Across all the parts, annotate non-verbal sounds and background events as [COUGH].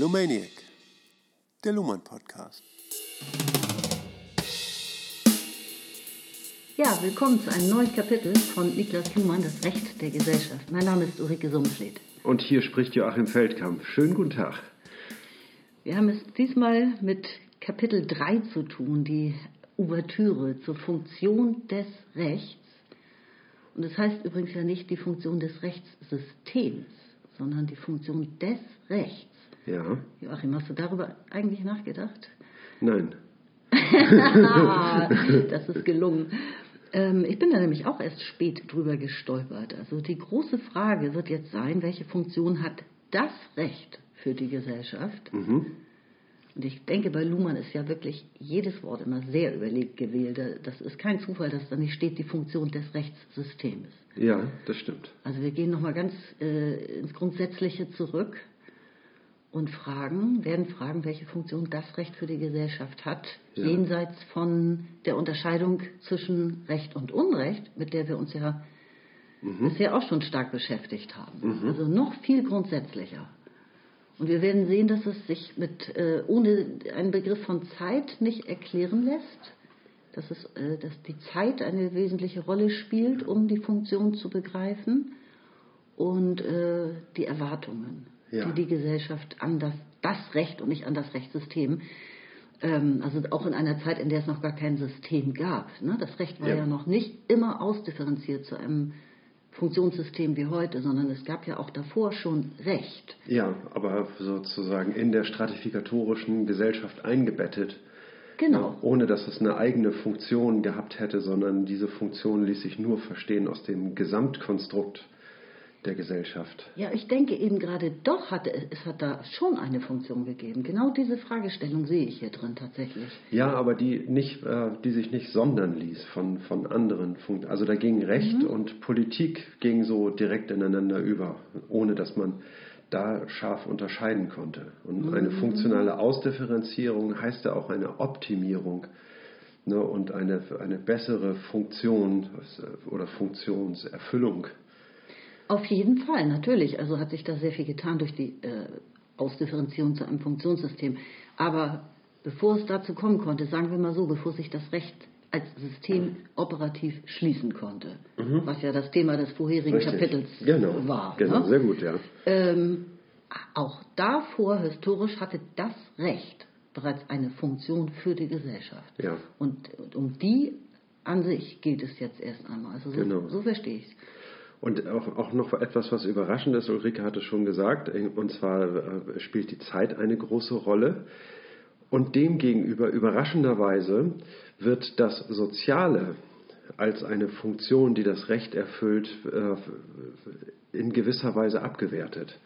Lumaniac, der Luhmann Podcast. Ja, willkommen zu einem neuen Kapitel von Niklas Luhmann, das Recht der Gesellschaft. Mein Name ist Ulrike Summenschled. Und hier spricht Joachim Feldkamp. Schönen guten Tag. Wir haben es diesmal mit Kapitel 3 zu tun, die Ouvertüre zur Funktion des Rechts. Und das heißt übrigens ja nicht die Funktion des Rechtssystems, sondern die Funktion des Rechts. Ja. Joachim, hast du darüber eigentlich nachgedacht? Nein. [LAUGHS] das ist gelungen. Ähm, ich bin da nämlich auch erst spät drüber gestolpert. Also die große Frage wird jetzt sein, welche Funktion hat das Recht für die Gesellschaft? Mhm. Und ich denke, bei Luhmann ist ja wirklich jedes Wort immer sehr überlegt gewählt. Das ist kein Zufall, dass da nicht steht die Funktion des Rechtssystems. Ja, das stimmt. Also wir gehen nochmal ganz äh, ins Grundsätzliche zurück und fragen, werden fragen, welche Funktion das Recht für die Gesellschaft hat, Ja. jenseits von der Unterscheidung zwischen Recht und Unrecht, mit der wir uns ja bisher auch schon stark beschäftigt haben. Also noch viel grundsätzlicher. Und wir werden sehen, dass es sich mit, äh, ohne einen Begriff von Zeit nicht erklären lässt, dass, es, äh, dass die Zeit eine wesentliche Rolle spielt, um die Funktion zu begreifen und äh, die Erwartungen, Ja. die die Gesellschaft an das, das Recht und nicht an das Rechtssystem, ähm, also auch in einer Zeit, in der es noch gar kein System gab. Ne? Das Recht war Ja. ja noch nicht immer ausdifferenziert zu einem Funktionssystem wie heute, sondern es gab ja auch davor schon Recht. Ja, aber sozusagen in der stratifikatorischen Gesellschaft eingebettet. Genau. Ohne dass es eine eigene Funktion gehabt hätte, sondern diese Funktion ließ sich nur verstehen aus dem Gesamtkonstrukt der Gesellschaft. Ja, ich denke eben gerade doch hat es, hat da schon eine Funktion gegeben. Genau diese Fragestellung sehe ich hier drin tatsächlich. Ja, aber die nicht, äh, die sich nicht sondern ließ von, von anderen Funktionen. Also da ging Recht und Politik ging so direkt ineinander über, ohne dass man da scharf unterscheiden konnte. Und eine funktionale Ausdifferenzierung heißt ja auch eine Optimierung ne, und eine, eine bessere Funktion äh, oder Funktionserfüllung. Auf jeden Fall, natürlich. Also hat sich da sehr viel getan durch die äh, Ausdifferenzierung zu einem Funktionssystem. Aber bevor es dazu kommen konnte, sagen wir mal so, bevor sich das Recht als System operativ schließen konnte, was ja das Thema des vorherigen Richtig. Kapitels genau, war. Genau, ne? sehr gut, ja. Ähm, auch davor, historisch, hatte das Recht bereits eine Funktion für die Gesellschaft. Ja. Und, und um die an sich geht es jetzt erst einmal. Also so, Genau. so verstehe ich es. Und auch, auch noch etwas, was überraschend ist, Ulrike hatte schon gesagt, und zwar äh, spielt die Zeit eine große Rolle. Und demgegenüber, überraschenderweise, wird das Soziale als eine Funktion, die das Recht erfüllt, äh, in gewisser Weise abgewertet.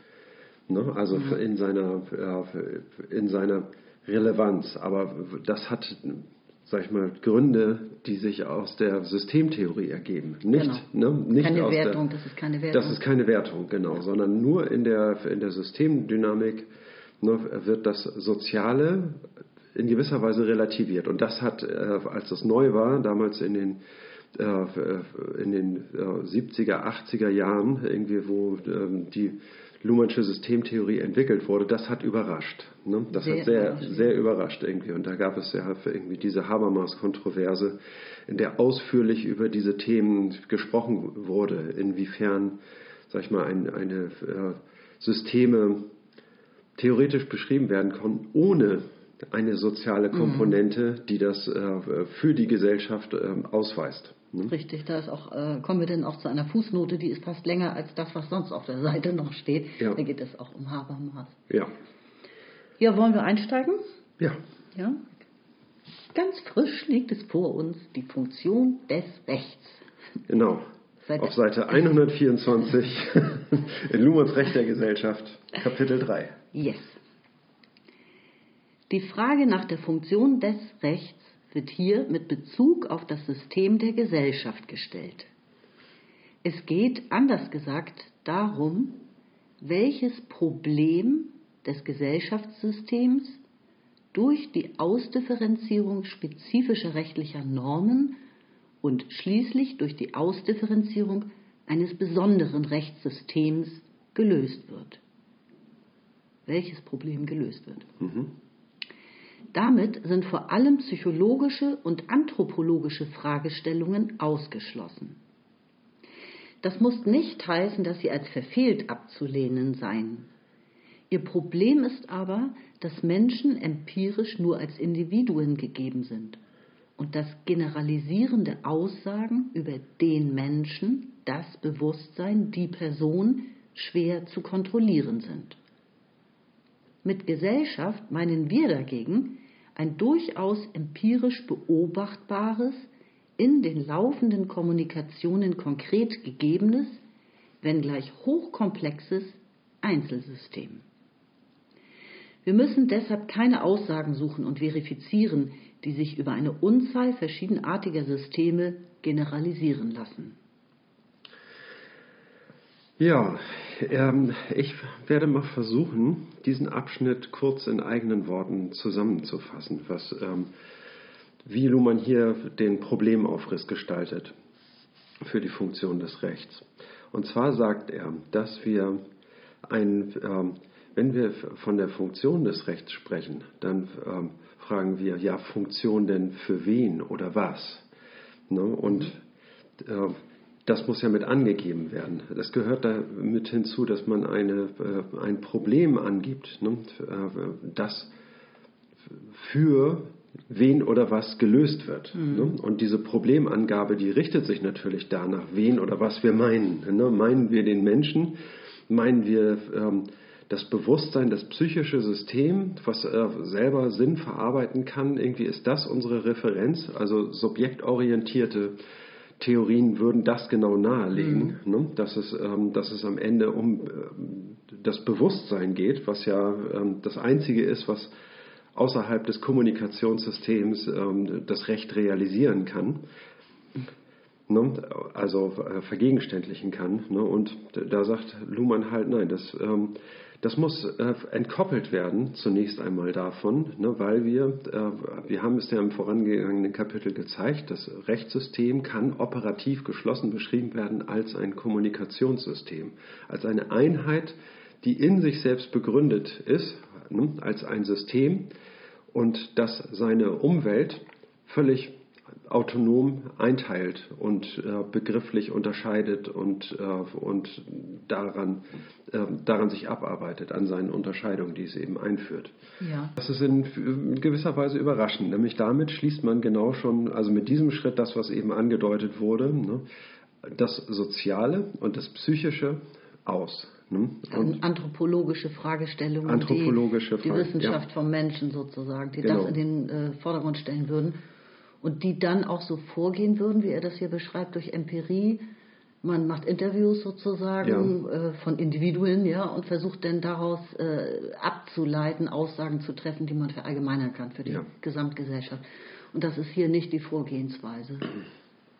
Ne? Also in, seiner, äh, in seiner Relevanz. Aber das hat, sag ich mal, Gründe, die sich aus der Systemtheorie ergeben. Nicht, ne? nicht Keine aus Wertung, der, das ist keine Wertung. Das ist keine Wertung, genau, sondern nur in der, in der Systemdynamik ne, wird das Soziale in gewisser Weise relativiert. Und das hat, äh, als das neu war, damals in den, äh, in den äh, 70er, 80er Jahren, irgendwie, wo ähm, die Luhmannsche Systemtheorie entwickelt wurde, das hat überrascht. Ne? Das Sehr hat sehr, sehr überrascht irgendwie. Und da gab es ja irgendwie diese Habermas-Kontroverse, in der ausführlich über diese Themen gesprochen wurde, inwiefern, sag ich mal, ein, eine äh, Systeme theoretisch beschrieben werden konnten, ohne eine soziale Komponente, die das äh, für die Gesellschaft ähm, ausweist. Ne? Richtig, da ist auch, äh, kommen wir dann auch zu einer Fußnote, die ist fast länger als das, was sonst auf der Seite noch steht. Ja. Da geht es auch um Habermas. Ja. Ja, wollen wir einsteigen? Ja. Ja. Ganz frisch liegt es vor uns, die Funktion des Rechts. Genau. Seite- Auf Seite 124 [LAUGHS] in Luhmanns Recht der Gesellschaft, Kapitel 3. Yes. Die Frage nach der Funktion des Rechts wird hier mit Bezug auf das System der Gesellschaft gestellt. Es geht, anders gesagt, darum, welches Problem des Gesellschaftssystems durch die Ausdifferenzierung spezifischer rechtlicher Normen und schließlich durch die Ausdifferenzierung eines besonderen Rechtssystems gelöst wird. welches Problem gelöst wird. Damit sind vor allem psychologische und anthropologische Fragestellungen ausgeschlossen. Das muss nicht heißen, dass sie als verfehlt abzulehnen seien. Ihr Problem ist aber, dass Menschen empirisch nur als Individuen gegeben sind und dass generalisierende Aussagen über den Menschen, das Bewusstsein, die Person schwer zu kontrollieren sind. Mit Gesellschaft meinen wir dagegen ein durchaus empirisch beobachtbares, in den laufenden Kommunikationen konkret gegebenes, wenngleich hochkomplexes Einzelsystem. Wir müssen deshalb keine Aussagen suchen und verifizieren, die sich über eine Unzahl verschiedenartiger Systeme generalisieren lassen. Ja, ähm, ich werde mal versuchen, diesen Abschnitt kurz in eigenen Worten zusammenzufassen, was, ähm, wie Luhmann hier den Problemaufriss gestaltet für die Funktion des Rechts. Und zwar sagt er, dass wir ein, ähm, wenn wir von der Funktion des Rechts sprechen, dann ähm, fragen wir, ja, Funktion denn für wen oder was? Ne? Und äh, das muss ja mit angegeben werden. Das gehört da mit hinzu, dass man eine, äh, ein Problem angibt, ne? äh, das für wen oder was gelöst wird. Mhm. Ne? Und diese Problemangabe, die richtet sich natürlich danach, wen oder was wir meinen. Ne? Meinen wir den Menschen? Meinen wir ähm, das Bewusstsein, das psychische System, was äh, selber Sinn verarbeiten kann? Irgendwie ist das unsere Referenz, also subjektorientierte Theorien würden das genau nahelegen, mhm. ne? dass, es, ähm, dass es am Ende um äh, das Bewusstsein geht, was ja ähm, das Einzige ist, was außerhalb des Kommunikationssystems ähm, das Recht realisieren kann, ne? also äh, vergegenständlichen kann. Ne? Und da sagt Luhmann halt, nein, das ähm, das muss äh, entkoppelt werden, zunächst einmal davon, ne, weil wir, äh, wir haben es ja im vorangegangenen Kapitel gezeigt, das Rechtssystem kann operativ geschlossen beschrieben werden als ein Kommunikationssystem, als eine Einheit, die in sich selbst begründet ist, ne, als ein System und das seine Umwelt völlig autonom einteilt und äh, begrifflich unterscheidet und, äh, und daran, äh, daran sich abarbeitet, an seinen Unterscheidungen, die es eben einführt. Ja. Das ist in, gewisser Weise überraschend. Nämlich damit schließt man genau schon, also mit diesem Schritt, das, was eben angedeutet wurde, ne, das Soziale und das Psychische aus. Ne? anthropologische Fragestellungen, anthropologische die, die Wissenschaft ja. vom Menschen sozusagen, die genau. das in den äh, Vordergrund stellen würden und die dann auch so vorgehen würden, wie er das hier beschreibt, durch Empirie. Man macht Interviews sozusagen ja. äh, von Individuen, ja, und versucht dann daraus äh, abzuleiten, Aussagen zu treffen, die man verallgemeinern kann für die ja. Gesamtgesellschaft. Und das ist hier nicht die Vorgehensweise.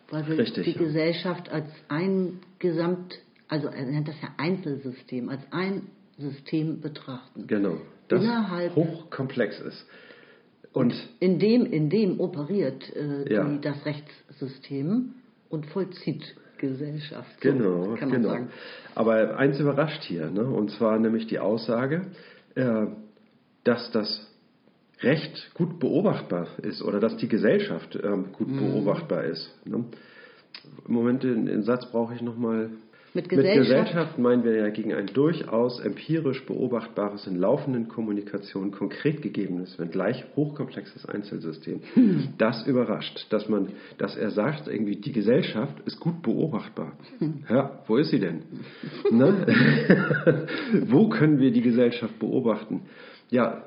Weil wir Richtig, die ja. Gesellschaft als ein Gesamt, also er nennt das ja Einzelsystem, als ein System betrachten. Genau, das hochkomplex ist. Und in dem, in dem operiert äh, ja. die, das Rechtssystem und vollzieht Gesellschaft. So genau, kann man genau. sagen. Aber eins überrascht hier, ne? und zwar nämlich die Aussage, äh, dass das Recht gut beobachtbar ist oder dass die Gesellschaft äh, gut mhm. beobachtbar ist. Ne? Moment, den, den Satz brauche ich nochmal. Mit Gesellschaft? Mit Gesellschaft meinen wir ja gegen ein durchaus empirisch beobachtbares, in laufenden Kommunikation konkret gegebenes, wenngleich hochkomplexes Einzelsystem. Hm. Das überrascht, dass man, dass er sagt, irgendwie die Gesellschaft ist gut beobachtbar. Hm. Ja, wo ist sie denn? ne? [LAUGHS] wo können wir die Gesellschaft beobachten? Ja,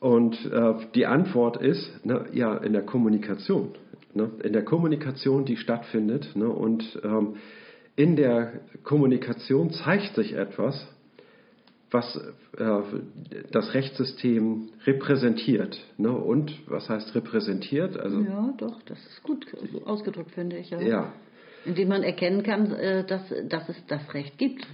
und äh, die Antwort ist, na, ja, in der Kommunikation. Ne? In der Kommunikation, die stattfindet. Ne? Und ähm, in der Kommunikation zeigt sich etwas, was äh, das Rechtssystem repräsentiert. Ne? Und was heißt repräsentiert? Also, ja, doch, das ist gut ausgedrückt, finde ich. Ja. ja. Indem man erkennen kann, äh, dass, dass es das Recht gibt.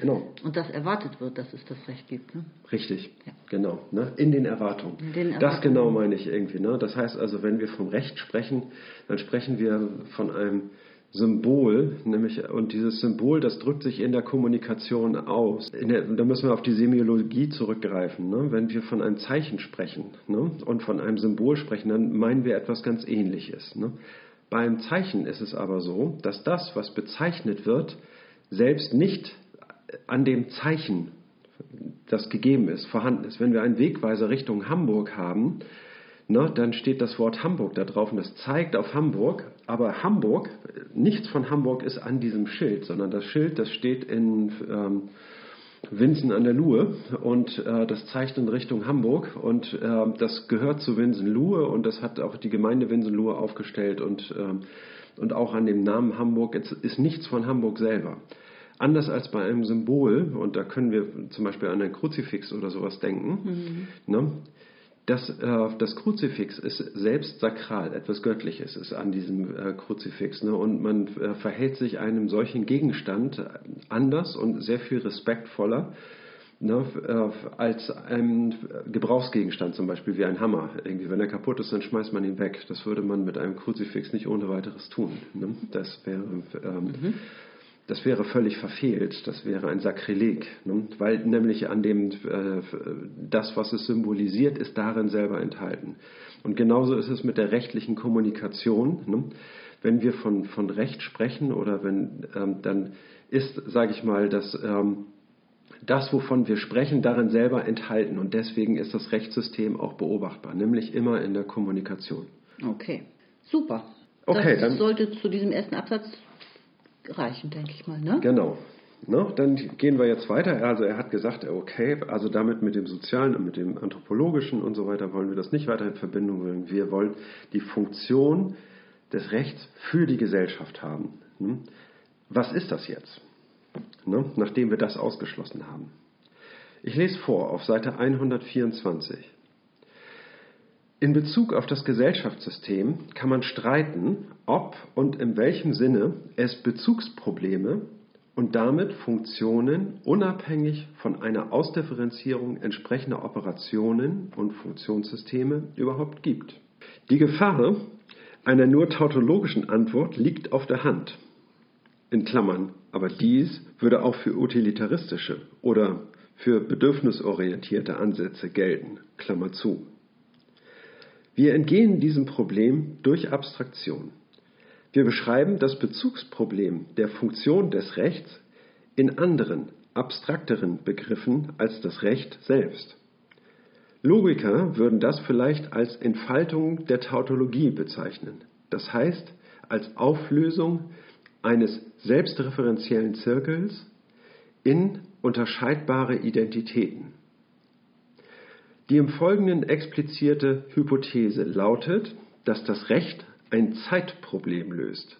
Genau. Und dass erwartet wird, dass es das Recht gibt. Ne? Richtig, ja. genau. Ne? In den Erwartungen. In den Erwartungen. Das genau meine ich irgendwie. Ne? Das heißt also, wenn wir vom Recht sprechen, dann sprechen wir von einem Symbol, nämlich, und dieses Symbol, das drückt sich in der Kommunikation aus. Der, da müssen wir auf die Semiologie zurückgreifen. Ne? Wenn wir von einem Zeichen sprechen ne? und von einem Symbol sprechen, dann meinen wir etwas ganz Ähnliches. Ne? Beim Zeichen ist es aber so, dass das, was bezeichnet wird, selbst nicht an dem Zeichen, das gegeben ist, vorhanden ist. Wenn wir einen Wegweiser Richtung Hamburg haben, ne, dann steht das Wort Hamburg da drauf und das zeigt auf Hamburg, aber Hamburg, nichts von Hamburg ist an diesem Schild, sondern das Schild, das steht in ähm, Winsen an der Luhe und äh, das zeigt in Richtung Hamburg und äh, das gehört zu Winsen-Luhe und das hat auch die Gemeinde Winsen-Luhe aufgestellt und, äh, und auch an dem Namen Hamburg ist nichts von Hamburg selber. Anders als bei einem Symbol, und da können wir zum Beispiel an ein Kruzifix oder sowas denken, mhm. ne, das, äh, das Kruzifix ist selbst sakral, etwas Göttliches ist an diesem äh, Kruzifix. Ne? Und man äh, verhält sich einem solchen Gegenstand anders und sehr viel respektvoller ne? Äh, als einem Gebrauchsgegenstand, zum Beispiel wie ein Hammer. Irgendwie, wenn er kaputt ist, dann schmeißt man ihn weg. Das würde man mit einem Kruzifix nicht ohne weiteres tun. Ne? Das wäre. Ähm, mhm das wäre völlig verfehlt, das wäre ein Sakrileg, ne? weil nämlich an dem, äh, das, was es symbolisiert, ist darin selber enthalten. Und genauso ist es mit der rechtlichen Kommunikation. Ne? Wenn wir von, von Recht sprechen oder wenn, ähm, dann ist, sage ich mal, dass ähm, das, wovon wir sprechen, darin selber enthalten. Und deswegen ist das Rechtssystem auch beobachtbar, nämlich immer in der Kommunikation. Okay, super. Okay, das sollte zu diesem ersten Absatz reichen, denke ich mal. Ne? Genau. Ne? Dann gehen wir jetzt weiter. Also er hat gesagt, okay, also damit mit dem Sozialen und mit dem Anthropologischen und so weiter wollen wir das nicht weiter in Verbindung bringen. Wir wollen die Funktion des Rechts für die Gesellschaft haben. Hm? Was ist das jetzt, ne? nachdem wir das ausgeschlossen haben? Ich lese vor auf Seite 124. In Bezug auf das Gesellschaftssystem kann man streiten, ob und in welchem Sinne es Bezugsprobleme und damit Funktionen unabhängig von einer Ausdifferenzierung entsprechender Operationen und Funktionssysteme überhaupt gibt. Die Gefahr einer nur tautologischen Antwort liegt auf der Hand. In Klammern, aber dies würde auch für utilitaristische oder für bedürfnisorientierte Ansätze gelten. Klammer zu. Wir entgehen diesem Problem durch Abstraktion. Wir beschreiben das Bezugsproblem der Funktion des Rechts in anderen, abstrakteren Begriffen als das Recht selbst. Logiker würden das vielleicht als Entfaltung der Tautologie bezeichnen, das heißt als Auflösung eines selbstreferenziellen Zirkels in unterscheidbare Identitäten. Die im Folgenden explizierte Hypothese lautet, dass das Recht ein Zeitproblem löst,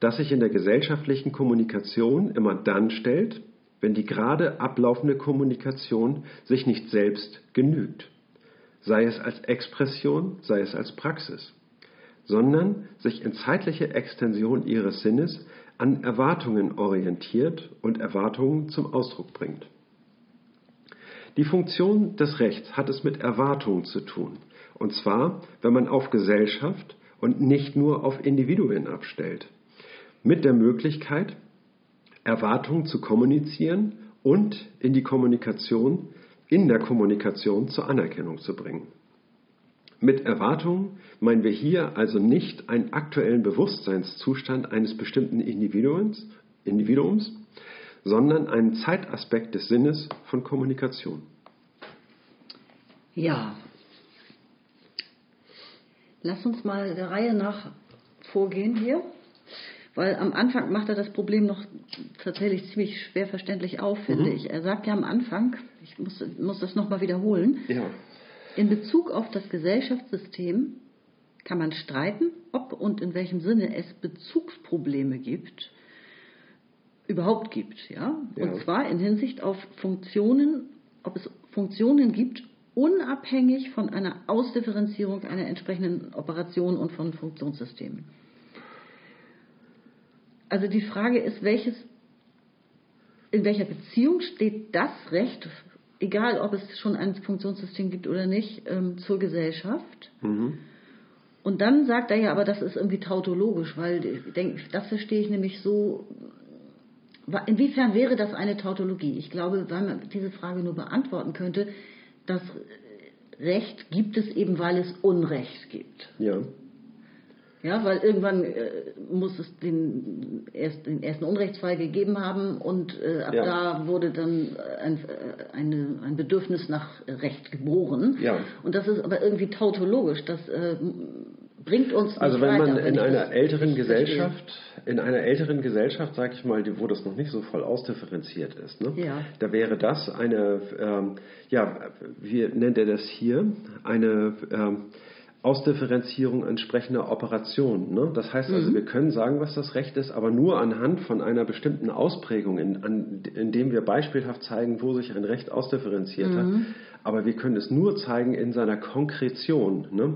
das sich in der gesellschaftlichen Kommunikation immer dann stellt, wenn die gerade ablaufende Kommunikation sich nicht selbst genügt, sei es als Expression, sei es als Praxis, sondern sich in zeitliche Extension ihres Sinnes an Erwartungen orientiert und Erwartungen zum Ausdruck bringt. Die Funktion des Rechts hat es mit Erwartungen zu tun. Und zwar, wenn man auf Gesellschaft und nicht nur auf Individuen abstellt. Mit der Möglichkeit, Erwartungen zu kommunizieren und in die Kommunikation, in der Kommunikation zur Anerkennung zu bringen. Mit Erwartungen meinen wir hier also nicht einen aktuellen Bewusstseinszustand eines bestimmten Individuums, Individuums sondern einen Zeitaspekt des Sinnes von Kommunikation. Ja. Lass uns mal der Reihe nach vorgehen hier, weil am Anfang macht er das Problem noch tatsächlich ziemlich schwer verständlich auf, finde mhm. ich. Er sagt ja am Anfang, ich muss, muss das nochmal wiederholen, ja. in Bezug auf das Gesellschaftssystem kann man streiten, ob und in welchem Sinne es Bezugsprobleme gibt überhaupt gibt. Ja? ja? Und zwar in Hinsicht auf Funktionen, ob es Funktionen gibt, unabhängig von einer Ausdifferenzierung einer entsprechenden Operation und von Funktionssystemen. Also die Frage ist, welches, in welcher Beziehung steht das Recht, egal ob es schon ein Funktionssystem gibt oder nicht, ähm, zur Gesellschaft? Mhm. Und dann sagt er ja, aber das ist irgendwie tautologisch, weil ich denke, das verstehe ich nämlich so. Inwiefern wäre das eine Tautologie? Ich glaube, weil man diese Frage nur beantworten könnte, das Recht gibt es eben, weil es Unrecht gibt. Ja. Ja, weil irgendwann äh, muss es den, erst, den, ersten Unrechtsfall gegeben haben und äh, ab ja. da wurde dann ein, äh, eine, ein Bedürfnis nach Recht geboren. Ja. Und das ist aber irgendwie tautologisch. Das äh, bringt uns Also wenn weiter, man wenn in einer älteren Gesellschaft, in einer älteren Gesellschaft, sage ich mal, wo das noch nicht so voll ausdifferenziert ist, ne? ja. da wäre das eine, ähm, ja, wie nennt er das hier, eine ähm, Ausdifferenzierung entsprechender Operationen. Ne? Das heißt also, mhm. wir können sagen, was das Recht ist, aber nur anhand von einer bestimmten Ausprägung, in, an, indem wir beispielhaft zeigen, wo sich ein Recht ausdifferenziert mhm. hat. Aber wir können es nur zeigen in seiner Konkretion, ne?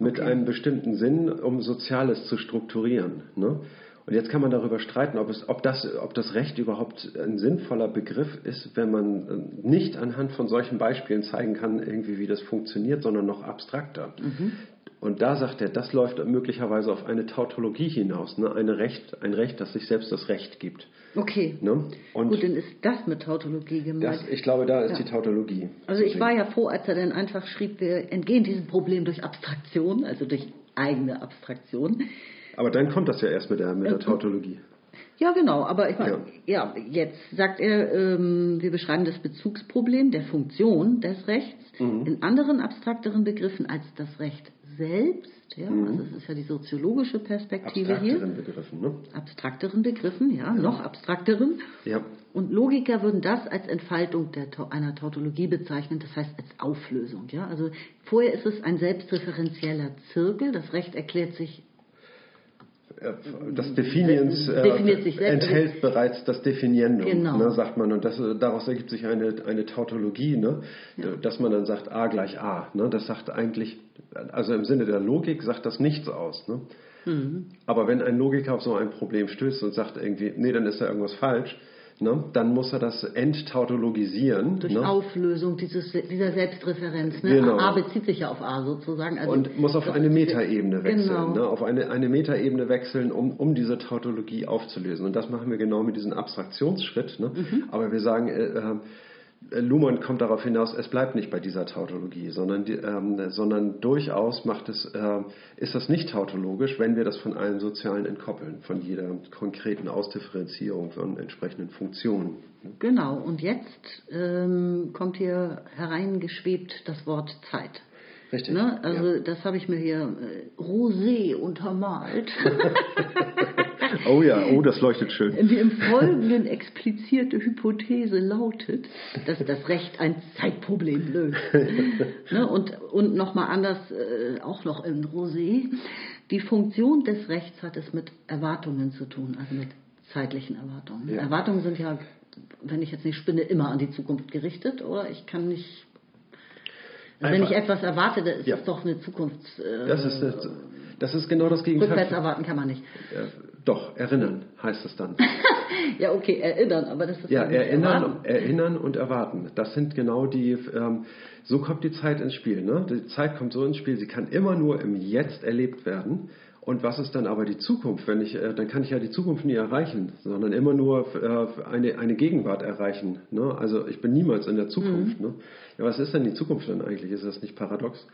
Mit okay. einem bestimmten Sinn, um Soziales zu strukturieren. Ne? Und jetzt kann man darüber streiten, ob, es, ob, das, ob das Recht überhaupt ein sinnvoller Begriff ist, wenn man äh, nicht anhand von solchen Beispielen zeigen kann, irgendwie wie das funktioniert, sondern noch abstrakter. Mhm. Und da sagt er, das läuft möglicherweise auf eine Tautologie hinaus, ne? eine Recht, ein Recht, das sich selbst das Recht gibt. Okay. Ne? Gut, dann ist das mit Tautologie gemeint. Das, ich glaube, da ist ja. die Tautologie. Also ich war ja froh, als er dann einfach schrieb, wir entgehen diesem Problem durch Abstraktion, also durch eigene Abstraktion. Aber dann kommt das ja erst mit der, mit der Tautologie. Ja, genau. Aber ich meine, ja. ja. jetzt sagt er, ähm, wir beschreiben das Bezugsproblem der Funktion des Rechts mhm. in anderen abstrakteren Begriffen als das Recht selbst. Ja, mhm. also es ist ja die soziologische Perspektive abstrakteren hier. Begriffen, ne? Abstrakteren Begriffen, ja, ja. noch abstrakteren. Ja. Und Logiker würden das als Entfaltung der, einer Tautologie bezeichnen, das heißt als Auflösung. Ja? Also vorher ist es ein selbstreferenzieller Zirkel, das Recht erklärt sich das Definiens äh, enthält bereits das Definiendum, genau. ne, sagt man. Und das, daraus ergibt sich eine, eine Tautologie, ne, ja. dass man dann sagt A gleich A. Ne, das sagt eigentlich, also im Sinne der Logik sagt das nichts aus. Ne. Mhm. Aber wenn ein Logiker auf so ein Problem stößt und sagt irgendwie, nee, dann ist da irgendwas falsch, Ne? Dann muss er das enttautologisieren. Durch ne? Auflösung dieses, dieser Selbstreferenz. Ne? Genau. A bezieht sich ja auf A sozusagen. Also und muss auf eine Metaebene wechseln. Genau. Ne? Auf eine, eine Metaebene wechseln, um, um diese Tautologie aufzulösen. Und das machen wir genau mit diesem Abstraktionsschritt. Ne? Mhm. Aber wir sagen, äh, äh Luhmann kommt darauf hinaus, es bleibt nicht bei dieser Tautologie, sondern, die, ähm, sondern durchaus macht es, äh, ist das nicht tautologisch, wenn wir das von allem Sozialen entkoppeln, von jeder konkreten Ausdifferenzierung von entsprechenden Funktionen. Genau, und jetzt ähm, kommt hier hereingeschwebt das Wort Zeit. Richtig. Ne? Also ja. das habe ich mir hier äh, Rosé untermalt. [LAUGHS] oh ja, oh, das leuchtet schön. Die im Folgenden explizierte Hypothese lautet, dass das Recht ein Zeitproblem löst. [LAUGHS] ne? Und, und nochmal anders, äh, auch noch in Rosé, die Funktion des Rechts hat es mit Erwartungen zu tun, also mit zeitlichen Erwartungen. Ja. Erwartungen sind ja, wenn ich jetzt nicht spinne, immer an die Zukunft gerichtet, oder? Ich kann nicht Einfach. Wenn ich etwas erwarte, dann ist ja. das doch eine Zukunft. Äh, das, ist, das ist genau das Gegenteil. Rückwärts erwarten kann man nicht. Doch, erinnern heißt es dann. [LAUGHS] ja, okay, erinnern, aber das ist ja, ja erinnern, erinnern und erwarten. Das sind genau die. Ähm, so kommt die Zeit ins Spiel. Ne? Die Zeit kommt so ins Spiel. Sie kann immer nur im Jetzt erlebt werden. Und was ist dann aber die Zukunft? Wenn ich, äh, dann kann ich ja die Zukunft nie erreichen, sondern immer nur äh, eine, eine Gegenwart erreichen. Ne? Also ich bin niemals in der Zukunft. Mhm. Ne? Ja, was ist denn die Zukunft dann eigentlich? Ist das nicht paradox?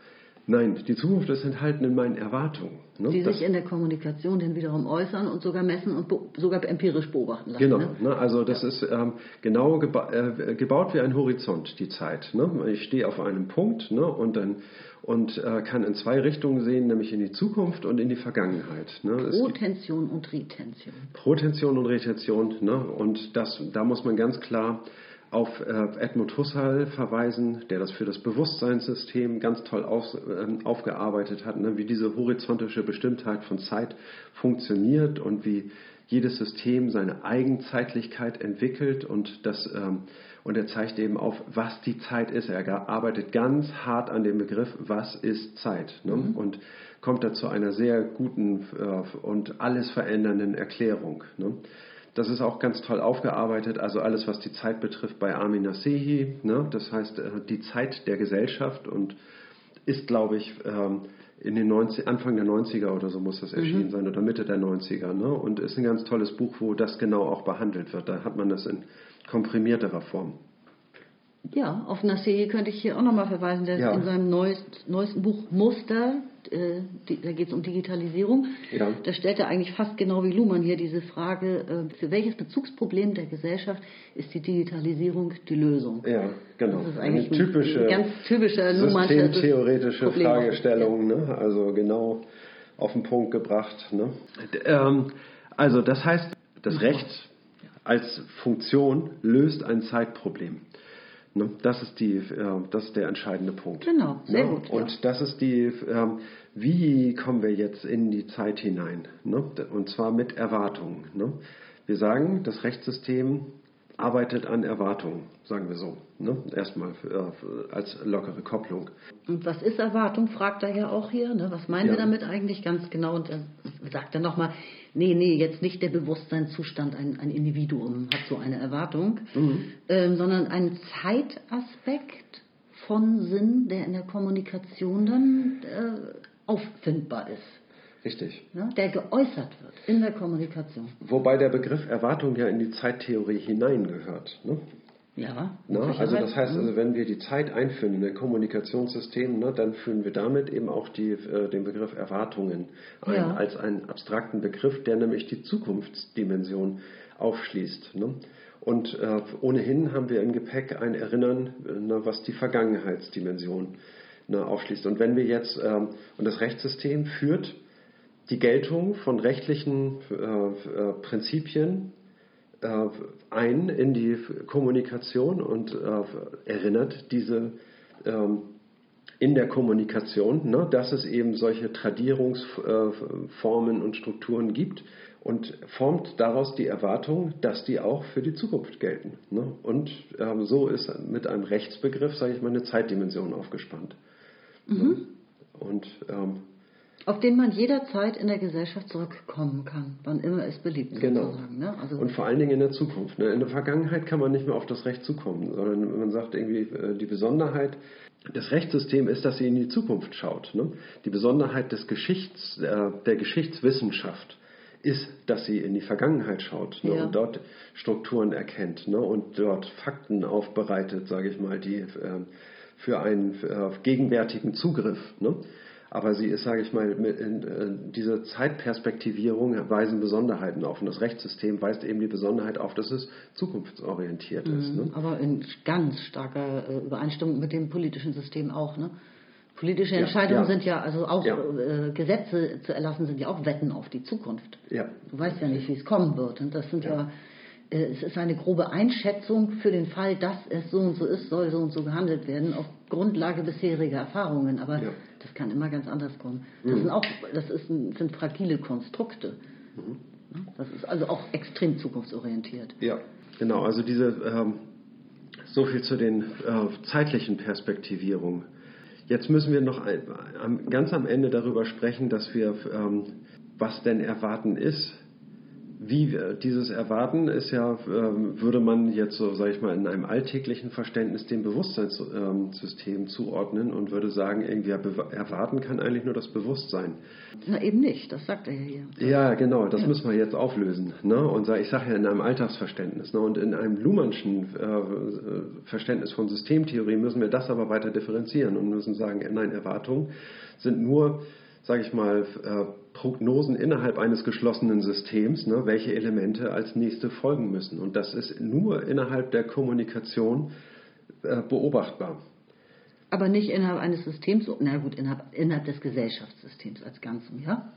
Nein, die Zukunft ist enthalten in meinen Erwartungen. Ne? Die sich in der Kommunikation dann wiederum äußern und sogar messen und sogar empirisch beobachten lassen. Genau, ne? Ne? also das ja. ist ähm, genau geba äh, gebaut wie ein Horizont, die Zeit. Ne? Ich stehe auf einem Punkt ne? und dann und äh, kann in zwei Richtungen sehen, nämlich in die Zukunft und in die Vergangenheit. Protension und Retention. Protension und Retention. Ne? Und das, da muss man ganz klar auf äh, Edmund Husserl verweisen, der das für das Bewusstseinssystem ganz toll aus, äh, aufgearbeitet hat, ne? wie diese horizontische Bestimmtheit von Zeit funktioniert und wie jedes System seine Eigenzeitlichkeit entwickelt und das ähm, und er zeigt eben auf, was die Zeit ist. Er arbeitet ganz hart an dem Begriff, was ist Zeit ne? mhm. und kommt da zu einer sehr guten äh, und alles verändernden Erklärung. Ne? Das ist auch ganz toll aufgearbeitet, also alles, was die Zeit betrifft bei Armin Nasehi, ne? das heißt äh, die Zeit der Gesellschaft und ist, glaube ich, ähm, in den 90, Anfang der 90er oder so muss das erschienen mhm. sein oder Mitte der 90er. Ne? Und ist ein ganz tolles Buch, wo das genau auch behandelt wird. Da hat man das in komprimierterer Form. Ja, auf Nasseri könnte ich hier auch nochmal verweisen, der ja. in seinem neuest, neuesten Buch Muster, äh, die, da geht es um Digitalisierung, ja. da stellt er eigentlich fast genau wie Luhmann hier diese Frage, äh, für welches Bezugsproblem der Gesellschaft ist die Digitalisierung die Lösung? Ja, genau. Das ist eigentlich eine typische, ein ganz typische systemtheoretische Fragestellung, ne? also genau auf den Punkt gebracht. Ne? Ähm, also das heißt, das Recht als Funktion löst ein Zeitproblem. Ne? Das, ist die, äh, das ist der entscheidende Punkt. Genau, sehr ne? gut. Und ja. das ist die, ähm, wie kommen wir jetzt in die Zeit hinein? Ne? Und zwar mit Erwartungen. Ne? Wir sagen, das Rechtssystem arbeitet an Erwartungen, sagen wir so. Ne? Erstmal äh, als lockere Kopplung. Und was ist Erwartung, fragt er ja auch hier. Ne? Was meinen ja. wir damit eigentlich ganz genau? Und dann sagt er nochmal, nee, nee, jetzt nicht der Bewusstseinszustand, ein, ein Individuum hat so eine Erwartung, mhm. ähm, sondern ein Zeitaspekt von Sinn, der in der Kommunikation dann äh, auffindbar ist. Richtig. Ja, der geäußert wird in der Kommunikation. Wobei der Begriff Erwartung ja in die Zeittheorie hineingehört. Ne? Ja. Na, also das heißt, also wenn wir die Zeit einführen in ein Kommunikationssystem, ne, dann führen wir damit eben auch die, äh, den Begriff Erwartungen ein, ja. als einen abstrakten Begriff, der nämlich die Zukunftsdimension aufschließt. Ne? Und äh, ohnehin haben wir im Gepäck ein Erinnern, ne, was die Vergangenheitsdimension ne, aufschließt. Und wenn wir jetzt, ähm, und das Rechtssystem führt die Geltung von rechtlichen äh, äh, Prinzipien ein in die Kommunikation und äh, erinnert diese ähm, in der Kommunikation, ne, dass es eben solche Tradierungsformen und Strukturen gibt und formt daraus die Erwartung, dass die auch für die Zukunft gelten. Ne? Und ähm, so ist mit einem Rechtsbegriff, sage ich mal, eine Zeitdimension aufgespannt. Mhm. Ne? Und ähm, auf den man jederzeit in der Gesellschaft zurückkommen kann, wann immer es beliebt. Genau. Ne? Also und vor allen Dingen in der Zukunft. Ne? In der Vergangenheit kann man nicht mehr auf das Recht zukommen, sondern man sagt irgendwie, äh, die Besonderheit des Rechtssystems ist, dass sie in die Zukunft schaut. Ne? Die Besonderheit des Geschichts, der, der Geschichtswissenschaft ist, dass sie in die Vergangenheit schaut ne? ja. und dort Strukturen erkennt ne? und dort Fakten aufbereitet, sage ich mal, die äh, für einen äh, gegenwärtigen Zugriff. Ne? Aber sie ist, sage ich mal, in, äh, diese Zeitperspektivierung weisen Besonderheiten auf. Und das Rechtssystem weist eben die Besonderheit auf, dass es zukunftsorientiert mhm, ist. Ne? Aber in ganz starker äh, Übereinstimmung mit dem politischen System auch. Ne? Politische Entscheidungen ja, ja. sind ja, also auch ja. Äh, Gesetze zu erlassen, sind ja auch Wetten auf die Zukunft. Du weißt ja nicht, wie es kommen wird. Und das sind ja äh, es ist eine grobe Einschätzung für den Fall, dass es so und so ist, soll so und so gehandelt werden, auf Grundlage bisheriger Erfahrungen. Aber ja. Das kann immer ganz anders kommen. Das, mhm. sind, auch, das ist, sind fragile Konstrukte. Mhm. Das ist also auch extrem zukunftsorientiert. Ja, genau. Also diese, ähm, so viel zu den äh, zeitlichen Perspektivierungen. Jetzt müssen wir noch ein, ganz am Ende darüber sprechen, dass wir, ähm, was denn erwarten ist wie dieses erwarten, ist ja, ähm, würde man jetzt so, sage ich mal, in einem alltäglichen Verständnis dem Bewusstseinssystem zuordnen und würde sagen, irgendwie erwarten kann eigentlich nur das Bewusstsein. Na eben nicht, das sagt er ja hier. Ja, genau, das ja. müssen wir jetzt auflösen. Ne? Und ich sage ja in einem Alltagsverständnis. Ne? Und in einem Luhmannschen äh, Verständnis von Systemtheorie müssen wir das aber weiter differenzieren und müssen sagen, nein, Erwartungen sind nur sage ich mal, äh, Prognosen innerhalb eines geschlossenen Systems, ne, welche Elemente als nächste folgen müssen. Und das ist nur innerhalb der Kommunikation äh, beobachtbar. Aber nicht innerhalb eines Systems, na gut, innerhalb, innerhalb des Gesellschaftssystems als Ganzem, ja?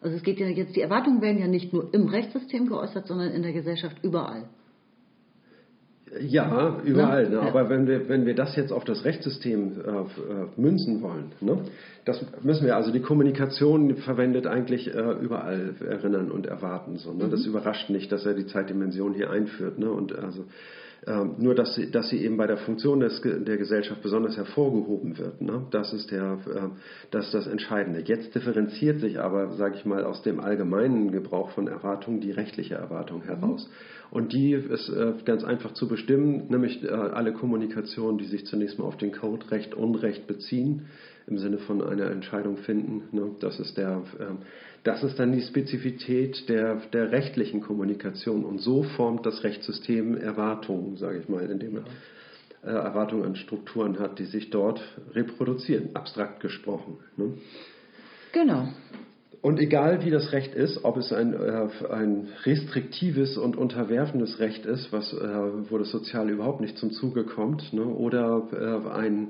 Also es geht ja jetzt, die Erwartungen werden ja nicht nur im Rechtssystem geäußert, sondern in der Gesellschaft überall. Ja, überall. Ne? Aber wenn wir, wenn wir das jetzt auf das Rechtssystem äh, äh, münzen wollen, ne? das müssen wir, also die Kommunikation verwendet eigentlich äh, überall erinnern und erwarten. So, ne? Mhm. Das überrascht nicht, dass er die Zeitdimension hier einführt. Ne? Und also, ähm, nur, dass sie, dass sie eben bei der Funktion des, der Gesellschaft besonders hervorgehoben wird. Ne? Das, ist der, äh, das ist das Entscheidende. Jetzt differenziert sich aber, sage ich mal, aus dem allgemeinen Gebrauch von Erwartung die rechtliche Erwartung heraus. Mhm. Und die ist äh, ganz einfach zu bestimmen, nämlich äh, alle Kommunikationen, die sich zunächst mal auf den Code Recht, Unrecht beziehen, im Sinne von einer Entscheidung finden. Ne? Das, ist der, ähm, das ist dann die Spezifität der, der rechtlichen Kommunikation und so formt das Rechtssystem Erwartungen, sage ich mal, indem er äh, Erwartungen an Strukturen hat, die sich dort reproduzieren, abstrakt gesprochen. Ne? Genau. Und egal wie das Recht ist, ob es ein, äh, ein restriktives und unterwerfendes Recht ist, was, äh, wo das Soziale überhaupt nicht zum Zuge kommt, ne, oder äh, ein,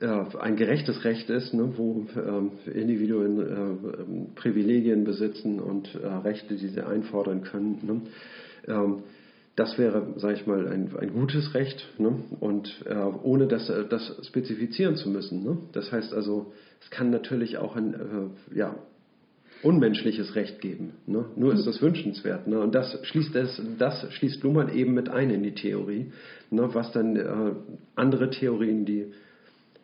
ein gerechtes Recht ist, ne, wo äh, Individuen äh, Privilegien besitzen und Rechte, die sie einfordern können. Ne, ähm, das wäre, sage ich mal, ein, ein gutes Recht ne, und ohne das, das spezifizieren zu müssen. Ne. Das heißt also, es kann natürlich auch ein, ja, unmenschliches Recht geben. Ne? Nur ist das wünschenswert. Ne? Und das schließt, es, das schließt Luhmann eben mit ein in die Theorie, was dann äh, andere Theorien, die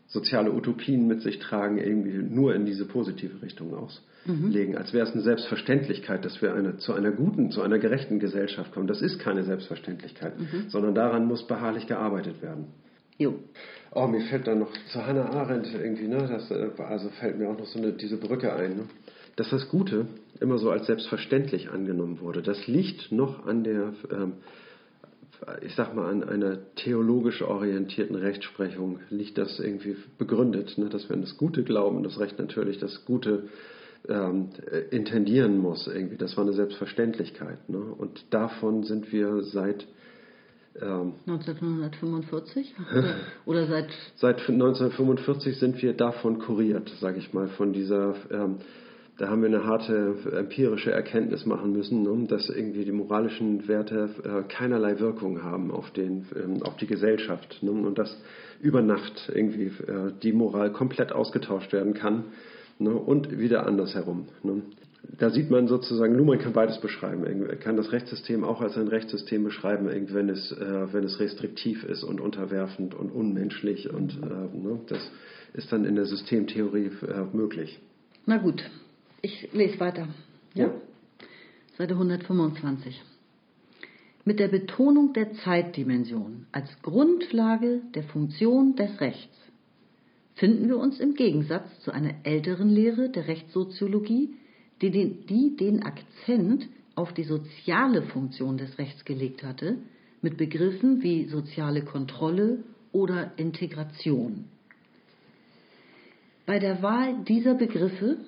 soziale Utopien mit sich tragen, irgendwie nur in diese positive Richtung auslegen. Mhm. Als wäre es eine Selbstverständlichkeit, dass wir eine, zu einer guten, zu einer gerechten Gesellschaft kommen. Das ist keine Selbstverständlichkeit, mhm. sondern daran muss beharrlich gearbeitet werden. Jo. Oh, mir fällt da noch zu Hannah Arendt irgendwie, ne? Das, äh, also fällt mir auch noch so eine, diese Brücke ein. Ne? dass das Gute immer so als selbstverständlich angenommen wurde. Das liegt noch an der, ähm, ich sag mal, an einer theologisch orientierten Rechtsprechung, liegt das irgendwie begründet, ne, dass wir an das Gute glauben, das Recht natürlich das Gute ähm, intendieren muss. Irgendwie. Das war eine Selbstverständlichkeit. Ne? Und davon sind wir seit 1945 oder seit [LAUGHS] seit 1945 sind wir davon kuriert, sage ich mal, von dieser ähm, da haben wir eine harte empirische Erkenntnis machen müssen, ne, dass irgendwie die moralischen Werte äh, keinerlei Wirkung haben auf, den, ähm, auf die Gesellschaft ne, und dass über Nacht irgendwie äh, die Moral komplett ausgetauscht werden kann ne, und wieder andersherum. Da sieht man sozusagen, Luhmann kann beides beschreiben. Er kann das Rechtssystem auch als ein Rechtssystem beschreiben, wenn es, äh, wenn es restriktiv ist und unterwerfend und unmenschlich. Und das ist dann in der Systemtheorie möglich. Na gut, ich lese weiter. Ja. Seite 125. Mit der Betonung der Zeitdimension als Grundlage der Funktion des Rechts finden wir uns im Gegensatz zu einer älteren Lehre der Rechtssoziologie, die den, die den Akzent auf die soziale Funktion des Rechts gelegt hatte, mit Begriffen wie soziale Kontrolle oder Integration. Bei der Wahl dieser Begriffe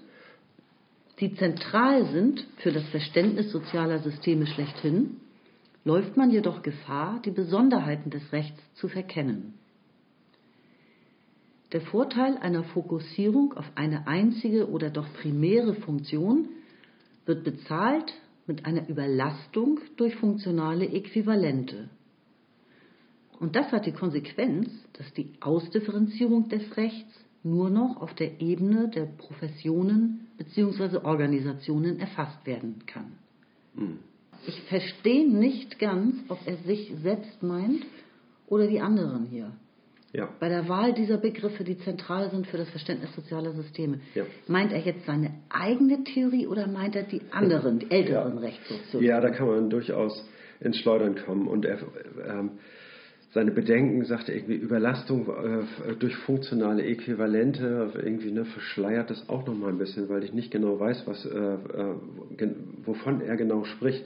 die zentral sind für das Verständnis sozialer Systeme schlechthin, läuft man jedoch Gefahr, die Besonderheiten des Rechts zu verkennen. Der Vorteil einer Fokussierung auf eine einzige oder doch primäre Funktion wird bezahlt mit einer Überlastung durch funktionale Äquivalente. Und das hat die Konsequenz, dass die Ausdifferenzierung des Rechts nur noch auf der Ebene der Professionen bzw. Organisationen erfasst werden kann. Mhm. Ich verstehe nicht ganz, ob er sich selbst meint oder die anderen hier. Ja. Bei der Wahl dieser Begriffe, die zentral sind für das Verständnis sozialer Systeme, ja. meint er jetzt seine eigene Theorie oder meint er die anderen, die älteren ja. Rechtssoziologen? Ja, da kann man durchaus ins Schleudern kommen. Und er, ähm, seine Bedenken, sagte irgendwie Überlastung äh, durch funktionale Äquivalente, irgendwie ne, verschleiert das auch nochmal ein bisschen, weil ich nicht genau weiß, was, äh, äh, wovon er genau spricht.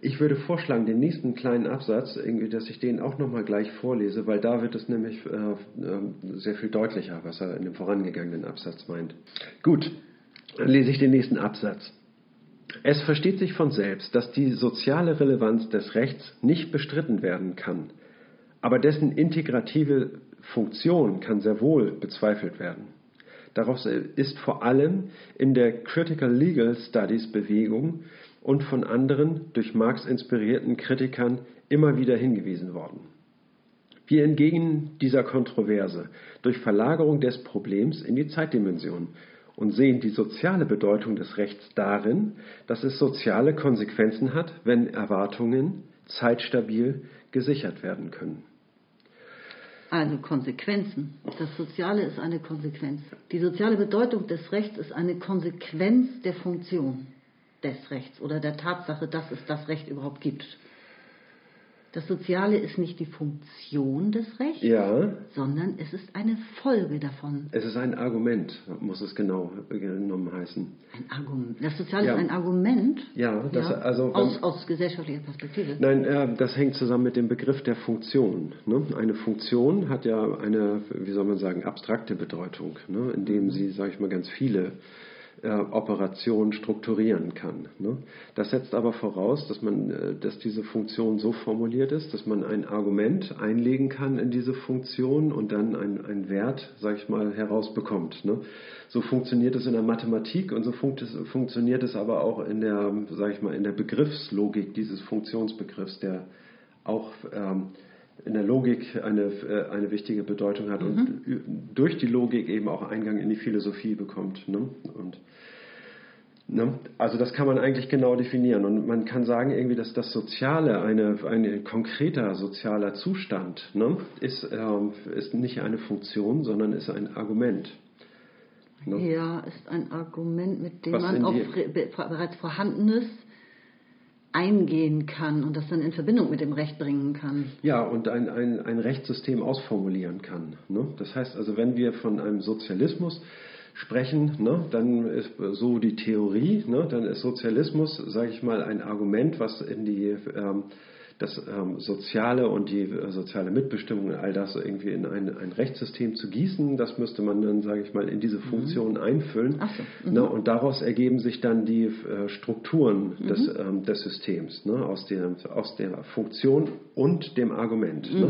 Ich würde vorschlagen, den nächsten kleinen Absatz, irgendwie, dass ich den auch nochmal gleich vorlese, weil da wird es nämlich äh, äh, sehr viel deutlicher, was er in dem vorangegangenen Absatz meint. Gut, dann lese ich den nächsten Absatz. Es versteht sich von selbst, dass die soziale Relevanz des Rechts nicht bestritten werden kann aber dessen integrative Funktion kann sehr wohl bezweifelt werden. Darauf ist vor allem in der Critical Legal Studies Bewegung und von anderen durch Marx inspirierten Kritikern immer wieder hingewiesen worden. Wir entgegen dieser Kontroverse durch Verlagerung des Problems in die Zeitdimension und sehen die soziale Bedeutung des Rechts darin, dass es soziale Konsequenzen hat, wenn Erwartungen zeitstabil gesichert werden können. Also Konsequenzen. Das Soziale ist eine Konsequenz. Die soziale Bedeutung des Rechts ist eine Konsequenz der Funktion des Rechts oder der Tatsache, dass es das Recht überhaupt gibt. Das Soziale ist nicht die Funktion des Rechts, Ja, sondern es ist eine Folge davon. es ist ein Argument, muss es genau genommen heißen. Ein Argument. Das Soziale Ja. ist ein Argument Ja, das, also aus, aus gesellschaftlicher Perspektive. Nein, äh, das hängt zusammen mit dem Begriff der Funktion. Ne? Eine Funktion hat ja eine, wie soll man sagen, abstrakte Bedeutung, ne? indem sie, sage ich mal, ganz viele äh, Operationen strukturieren kann. Ne? Das setzt aber voraus, dass man, äh, dass diese Funktion so formuliert ist, dass man ein Argument einlegen kann in diese Funktion und dann einen, Wert, sage ich mal, herausbekommt. Ne? So funktioniert es in der Mathematik und so funkt funktioniert es aber auch in der, sage ich mal, in der Begriffslogik dieses Funktionsbegriffs, der auch ähm, in der Logik eine, äh, eine wichtige Bedeutung hat und ü- durch die Logik eben auch Eingang in die Philosophie bekommt. Ne? Und, ne? Also das kann man eigentlich genau definieren und man kann sagen irgendwie, dass das Soziale eine, ein konkreter sozialer Zustand ne? ist, ähm, ist nicht eine Funktion, sondern ist ein Argument. Ne? Ja, ist ein Argument, mit dem Was man auf be- bereits Vorhandenes eingehen kann und das dann in Verbindung mit dem Recht bringen kann. Ja, und ein, ein, ein Rechtssystem ausformulieren kann. Ne? Das heißt also, wenn wir von einem Sozialismus sprechen, ne, dann ist so die Theorie, ne, dann ist Sozialismus, sage ich mal, ein Argument, was in die ähm, das ähm, Soziale und die äh, soziale Mitbestimmung, all das irgendwie in ein, ein Rechtssystem zu gießen, das müsste man dann, sage ich mal, in diese Funktion einfüllen. Ach so, Ne, und daraus ergeben sich dann die äh, Strukturen des, ähm, des Systems, ne, aus, der, aus der Funktion und dem Argument. Ne?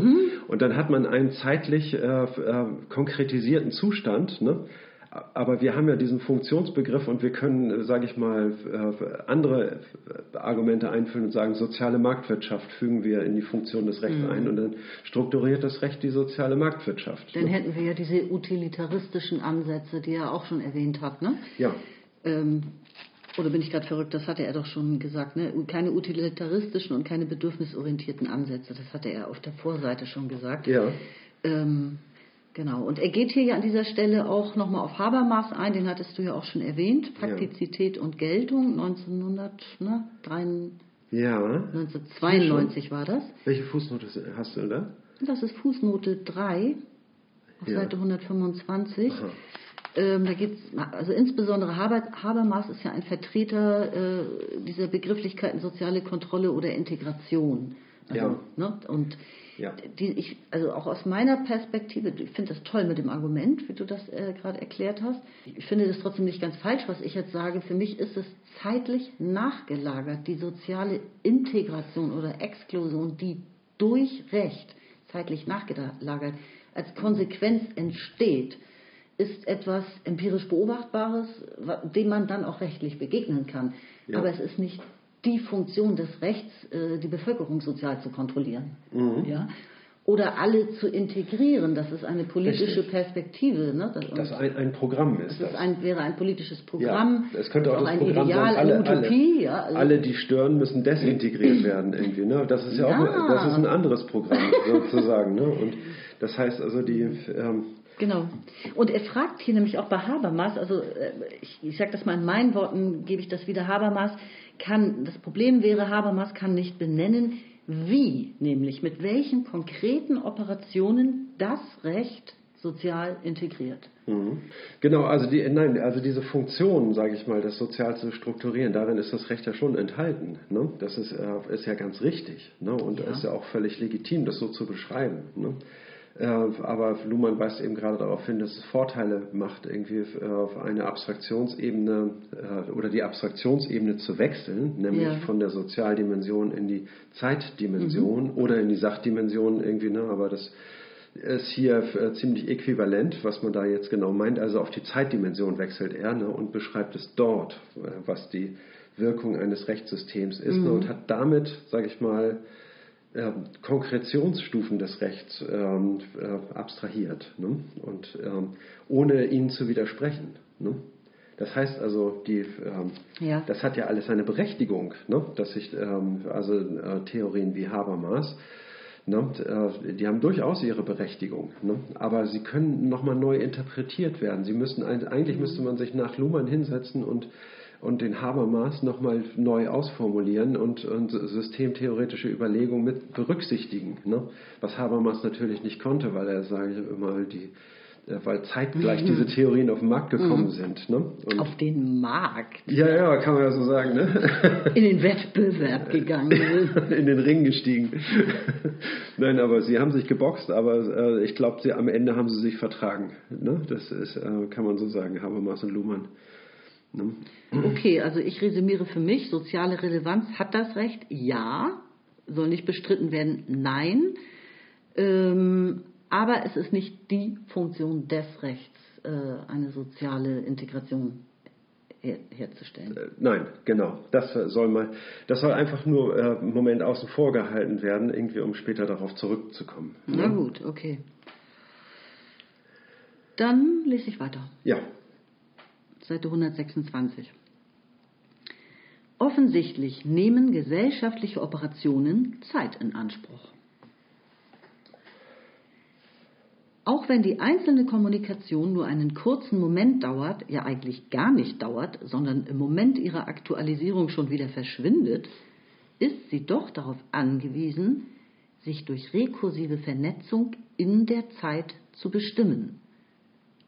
Und dann hat man einen zeitlich äh, äh, konkretisierten Zustand, ne? Aber wir haben ja diesen Funktionsbegriff und wir können, sage ich mal, äh, andere äh, Argumente einfüllen und sagen, soziale Marktwirtschaft fügen wir in die Funktion des Rechts ein und dann strukturiert das Recht die soziale Marktwirtschaft. Dann ne? hätten wir ja diese utilitaristischen Ansätze, die er auch schon erwähnt hat. Ne? Ja, Ähm, oder bin ich gerade verrückt? Das hatte er doch schon gesagt. Ne? Keine utilitaristischen und keine bedürfnisorientierten Ansätze. Das hatte er auf der Vorseite schon gesagt. ja, Ähm, genau. Und er geht hier ja an dieser Stelle auch nochmal auf Habermas ein, den hattest du ja auch schon erwähnt. Praktizität und Geltung, 1993, ja. 1992 war das. Welche Fußnote hast du da? Das ist Fußnote 3 auf Ja. Seite 125. Aha. Ähm, da geht's, also insbesondere Haber, Habermas ist ja ein Vertreter äh, dieser Begrifflichkeiten soziale Kontrolle oder Integration. Also, Ja. ne, und Ja. die, ich, also auch aus meiner Perspektive, ich finde das toll mit dem Argument, wie du das äh, gerade erklärt hast. Ich finde das trotzdem nicht ganz falsch, was ich jetzt sage. Für mich ist es zeitlich nachgelagert, die soziale Integration oder Exklusion, die durch Recht zeitlich nachgelagert als Konsequenz entsteht, ist etwas empirisch Beobachtbares, dem man dann auch rechtlich begegnen kann. Ja. Aber es ist nicht die Funktion des Rechts, äh, die Bevölkerung sozial zu kontrollieren. Mhm. Ja? Oder alle zu integrieren. Das ist eine politische Richtig. Perspektive. Ne? Das, Das ein, ein Programm ist das das. ein, wäre ein politisches Programm. Ja, es könnte auch das ein Programm Ideal, sein, alle, Utopie. alle, ja, also- alle, die stören, müssen desintegriert [CLEARS THROAT] werden irgendwie. Ne? Das ist ja, auch Ja. das ist ein anderes Programm sozusagen. Ne? Und das heißt also die ähm, Genau. Und er fragt hier nämlich auch bei Habermas, also äh, ich, ich sage das mal in meinen Worten, gebe ich das wieder, Habermas kann, das Problem wäre, Habermas kann nicht benennen, wie, nämlich mit welchen konkreten Operationen das Recht sozial integriert. Mhm. Genau, also die, nein, also diese Funktion, sage ich mal, das sozial zu strukturieren, darin ist das Recht ja schon enthalten. Ne? Das ist, äh, ist ja ganz richtig ne? und Ja. ist ja auch völlig legitim, das so zu beschreiben. Ne? Äh, aber Luhmann weist eben gerade darauf hin, dass es Vorteile macht, irgendwie äh, auf eine Abstraktionsebene äh, oder die Abstraktionsebene zu wechseln, nämlich Ja. von der Sozialdimension in die Zeitdimension oder in die Sachdimension irgendwie. Ne? Aber das ist hier ziemlich äquivalent, was man da jetzt genau meint. Also auf die Zeitdimension wechselt er ne, und beschreibt es dort, was die Wirkung eines Rechtssystems ist ne, und hat damit, sage ich mal, Konkretionsstufen des Rechts ähm, äh, abstrahiert ne, und ähm, ohne ihnen zu widersprechen. Ne. Das heißt also, die, ähm, Ja. das hat ja alles seine Berechtigung, ne, dass sich ähm, also äh, Theorien wie Habermas Ne, äh, die haben durchaus ihre Berechtigung, ne, aber sie können nochmal neu interpretiert werden. Sie müssen eigentlich müsste man sich nach Luhmann hinsetzen und und den Habermas nochmal neu ausformulieren und, und systemtheoretische Überlegungen mit berücksichtigen. Ne? Was Habermas natürlich nicht konnte, weil er, sage ich immer, die weil zeitgleich mhm. diese Theorien auf den Markt gekommen mhm. sind. Ne? auf den Markt? Ja, ja, kann man ja so sagen. Ne? [LAUGHS] In den Wettbewerb gegangen. [LAUGHS] In den Ring gestiegen. [LAUGHS] Nein, aber sie haben sich geboxt, aber äh, ich glaube, am Ende haben sie sich vertragen. Ne? Das ist, äh, kann man so sagen, Habermas und Luhmann. Ne? Okay, also ich resümiere für mich, soziale Relevanz hat das Recht, ja, soll nicht bestritten werden, nein. Ähm, aber es ist nicht die Funktion des Rechts, äh, eine soziale Integration her herzustellen. Äh, nein, genau. Das soll mal, das soll einfach nur äh, im Moment außen vor gehalten werden, irgendwie, um später darauf zurückzukommen. Na ja? gut, okay. Dann lese ich weiter. Ja. Seite 126. Offensichtlich nehmen gesellschaftliche Operationen Zeit in Anspruch. Auch wenn die einzelne Kommunikation nur einen kurzen Moment dauert, ja eigentlich gar nicht dauert, sondern im Moment ihrer Aktualisierung schon wieder verschwindet, ist sie doch darauf angewiesen, sich durch rekursive Vernetzung in der Zeit zu bestimmen.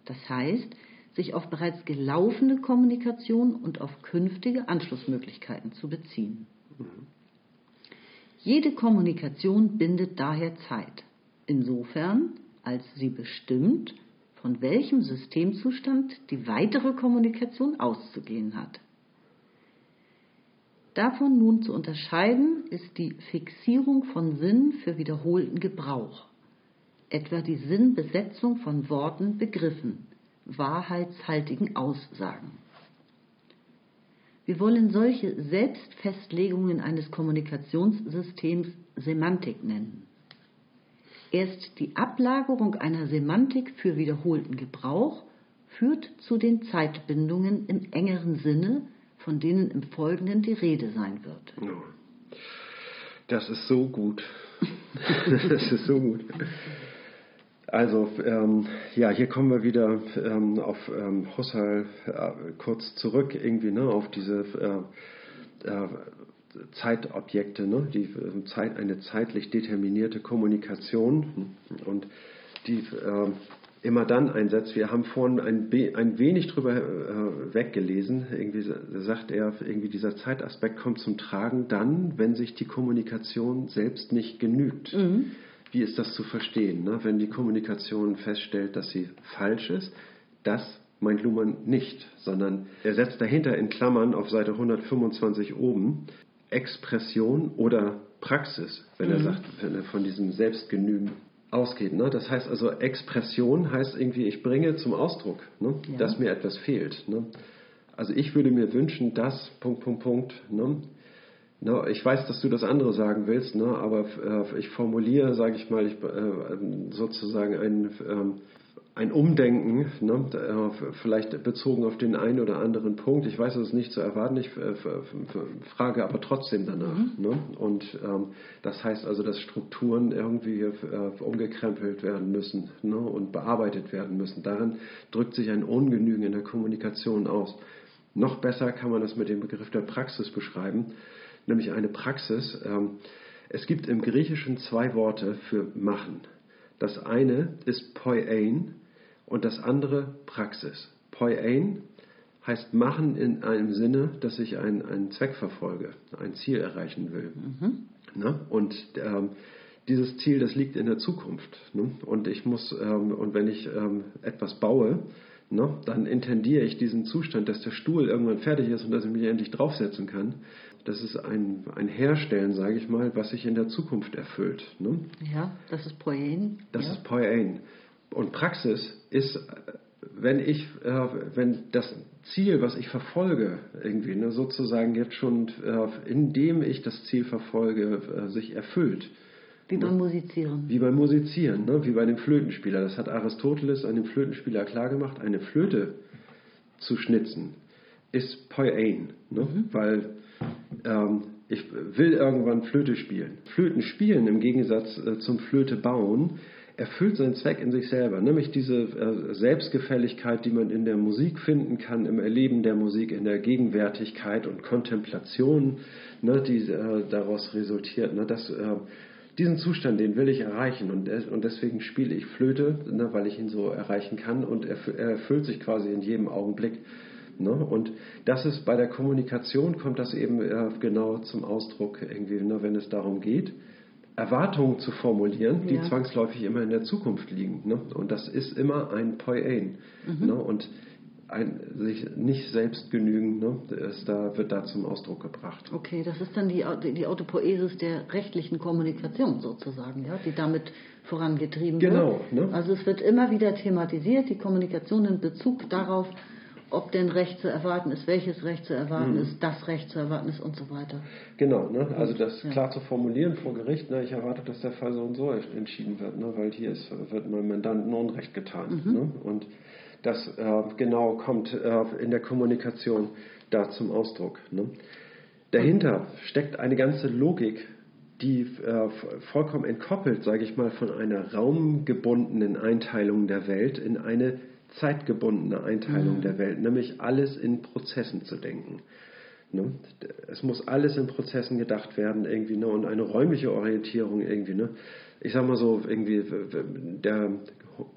Das heißt, sich auf bereits gelaufene Kommunikation und auf künftige Anschlussmöglichkeiten zu beziehen. Jede Kommunikation bindet daher Zeit. Insofern, als sie bestimmt, von welchem Systemzustand die weitere Kommunikation auszugehen hat. Davon nun zu unterscheiden ist die Fixierung von Sinn für wiederholten Gebrauch, etwa die Sinnbesetzung von Worten, Begriffen, wahrheitshaltigen Aussagen. Wir wollen solche Selbstfestlegungen eines Kommunikationssystems Semantik nennen. Erst die Ablagerung einer Semantik für wiederholten Gebrauch führt zu den Zeitbindungen im engeren Sinne, von denen im Folgenden die Rede sein wird. Das ist so gut. [LAUGHS] das ist so gut. Also ähm, ja, hier kommen wir wieder ähm, auf ähm, Husserl äh, kurz zurück, irgendwie ne, auf diese äh, äh, Zeitobjekte, ne? die äh, Zeit, eine zeitlich determinierte Kommunikation und die äh, immer dann einsetzt. Wir haben vorhin ein, ein wenig drüber äh, weggelesen. Irgendwie sagt er, irgendwie dieser Zeitaspekt kommt zum Tragen dann, wenn sich die Kommunikation selbst nicht genügt. Mhm. Wie ist das zu verstehen? Ne? Wenn die Kommunikation feststellt, dass sie falsch ist, das meint Luhmann nicht, sondern er setzt dahinter in Klammern auf Seite 125 oben Expression oder Praxis, wenn mhm. er sagt, wenn er von diesem Selbstgenügen ausgeht. Ne? Das heißt also, Expression heißt irgendwie, ich bringe zum Ausdruck, ne? ja. dass mir etwas fehlt. Ne? Also ich würde mir wünschen, dass, Punkt, Punkt, Punkt. Ne? Ne, ich weiß, dass du das andere sagen willst, ne, aber äh, ich formuliere, sage ich mal, ich, äh, sozusagen ein ähm, ein Umdenken, ne, vielleicht bezogen auf den einen oder anderen Punkt. Ich weiß, es ist nicht zu erwarten, ich äh, frage aber trotzdem danach. Mhm. Ne? Und ähm, das heißt also, dass Strukturen irgendwie äh, umgekrempelt werden müssen ne, und bearbeitet werden müssen. Darin drückt sich ein Ungenügen in der Kommunikation aus. Noch besser kann man das mit dem Begriff der Praxis beschreiben, nämlich eine Praxis. Ähm, es gibt im Griechischen zwei Worte für machen. Das eine ist poiein, und das andere Praxis. Poiein heißt machen in einem Sinne, dass ich einen, einen Zweck verfolge, ein Ziel erreichen will. Mhm. Ne? Und ähm, dieses Ziel, das liegt in der Zukunft. Ne? Und ich muss, ähm, und wenn ich ähm, etwas baue, ne, dann intendiere ich diesen Zustand, dass der Stuhl irgendwann fertig ist und dass ich mich endlich draufsetzen kann. Das ist ein, ein Herstellen, sage ich mal, was sich in der Zukunft erfüllt. Ne? Ja, das ist Poiein. Das ja. ist Poiein. Und Praxis ist, wenn ich, äh, wenn das Ziel, was ich verfolge, irgendwie ne, sozusagen jetzt schon, äh, indem ich das Ziel verfolge, äh, sich erfüllt. Wie beim Musizieren. Wie beim Musizieren, ne? wie bei dem Flötenspieler. Das hat Aristoteles einem Flötenspieler klargemacht. Eine Flöte zu schnitzen ist Poiein, ne? Mhm. weil ähm, ich will irgendwann Flöte spielen. Flöten spielen im Gegensatz äh, zum Flöte bauen erfüllt seinen Zweck in sich selber, nämlich diese äh, Selbstgefälligkeit, die man in der Musik finden kann, im Erleben der Musik, in der Gegenwärtigkeit und Kontemplation, ne, die äh, daraus resultiert. Ne, das, äh, diesen Zustand, den will ich erreichen und, und deswegen spiele ich Flöte, ne, weil ich ihn so erreichen kann und er, er erfüllt sich quasi in jedem Augenblick. Ne? Und das ist bei der Kommunikation kommt das eben äh, genau zum Ausdruck irgendwie, ne, wenn es darum geht, Erwartungen zu formulieren, die ja. zwangsläufig immer in der Zukunft liegen. Ne? Und das ist immer ein Poiein. Mhm. Ne? Und ein, sich nicht selbst genügen, ne, ist da, wird da zum Ausdruck gebracht. Okay, das ist dann die, die Autopoesis der rechtlichen Kommunikation sozusagen, ja, die damit vorangetrieben genau, wird. Genau. Ne? Also es wird immer wieder thematisiert, die Kommunikation in Bezug darauf, ob denn Recht zu erwarten ist, welches Recht zu erwarten mhm. ist, das Recht zu erwarten ist und so weiter. Genau, ne? also das ja. klar zu formulieren vor Gericht, ne? ich erwarte, dass der Fall so und so entschieden wird, ne? weil hier ist, wird meinem Mandanten Unrecht getan. Mhm. Ne? Und das äh, genau kommt äh, in der Kommunikation da zum Ausdruck. Ne? Dahinter steckt eine ganze Logik, die äh, vollkommen entkoppelt, sage ich mal, von einer raumgebundenen Einteilung der Welt in eine zeitgebundene Einteilung mhm. der Welt, nämlich alles in Prozessen zu denken. Ne? Es muss alles in Prozessen gedacht werden irgendwie ne? und eine räumliche Orientierung irgendwie. Ne? Ich sage mal so irgendwie der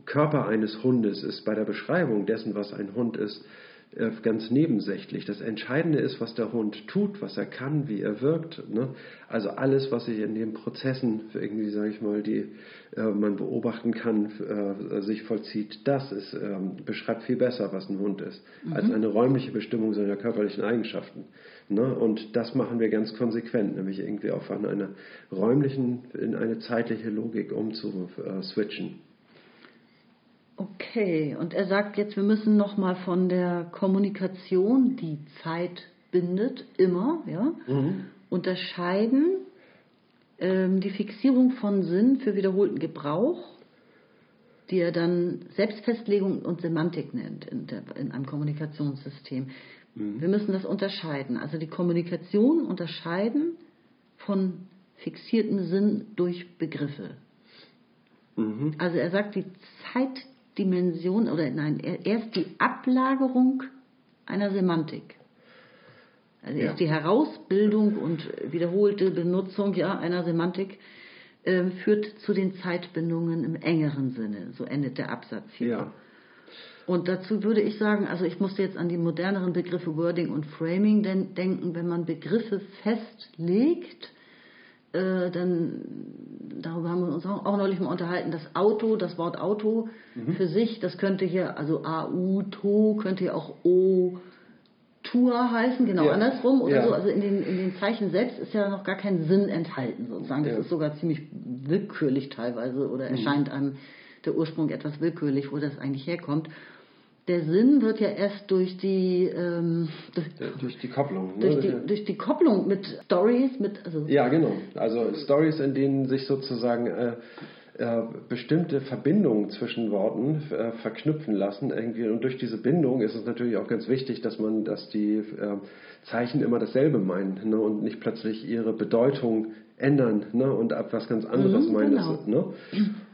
Körper eines Hundes ist bei der Beschreibung dessen, was ein Hund ist, ganz nebensächlich. Das Entscheidende ist, was der Hund tut, was er kann, wie er wirkt. Ne? Also alles, was sich in den Prozessen, irgendwie sage ich mal, die äh, man beobachten kann, äh, sich vollzieht, das ist, ähm, beschreibt viel besser, was ein Hund ist, mhm. als eine räumliche Bestimmung seiner körperlichen Eigenschaften. Ne? Und das machen wir ganz konsequent, nämlich irgendwie auf einer räumlichen, in eine zeitliche Logik umzuswitchen. Okay, und er sagt jetzt, wir müssen nochmal von der Kommunikation, die Zeit bindet, immer, ja, mhm. unterscheiden ähm, die Fixierung von Sinn für wiederholten Gebrauch, die er dann Selbstfestlegung und Semantik nennt in, der, in einem Kommunikationssystem. Mhm. Wir müssen das unterscheiden, also die Kommunikation unterscheiden von fixiertem Sinn durch Begriffe. Mhm. Also er sagt, die Zeit Dimension oder nein, erst die Ablagerung einer Semantik. Also erst ja. die Herausbildung und wiederholte Benutzung ja, einer Semantik äh, führt zu den Zeitbindungen im engeren Sinne. So endet der Absatz hier. Ja. Und dazu würde ich sagen, also ich musste jetzt an die moderneren Begriffe Wording und Framing denken, wenn man Begriffe festlegt, äh, dann, darüber haben wir uns auch, auch, neulich mal unterhalten, das Auto, das Wort Auto mhm. für sich, das könnte hier, also AU, könnte hier auch O, Tour heißen, genau ja. andersrum oder ja. so. Also in den, in den Zeichen selbst ist ja noch gar kein Sinn enthalten sozusagen. Das ja. ist sogar ziemlich willkürlich teilweise oder mhm. erscheint einem der Ursprung etwas willkürlich, wo das eigentlich herkommt der Sinn wird ja erst durch die ähm, durch, durch, die Kopplung ne? durch, die, durch die Kopplung mit Stories mit also ja genau also Stories in denen sich sozusagen äh, äh, bestimmte Verbindungen zwischen Worten äh, verknüpfen lassen irgendwie und durch diese Bindung ist es natürlich auch ganz wichtig dass man dass die äh, Zeichen immer dasselbe meinen ne? und nicht plötzlich ihre Bedeutung ändern ne? und etwas ganz anderes mhm, meinen. Genau. Ne?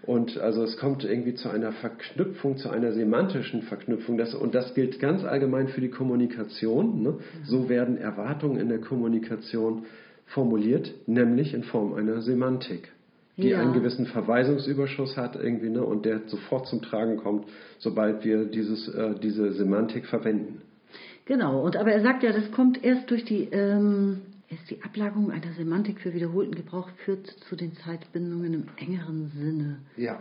Und also es kommt irgendwie zu einer Verknüpfung, zu einer semantischen Verknüpfung. Das, und das gilt ganz allgemein für die Kommunikation. Ne? So werden Erwartungen in der Kommunikation formuliert, nämlich in Form einer Semantik, die ja. einen gewissen Verweisungsüberschuss hat irgendwie ne? und der sofort zum Tragen kommt, sobald wir dieses, äh, diese Semantik verwenden. Genau, und aber er sagt ja, das kommt erst durch die ähm, ist die Ablagerung einer Semantik für wiederholten Gebrauch führt zu den Zeitbindungen im engeren Sinne. Ja.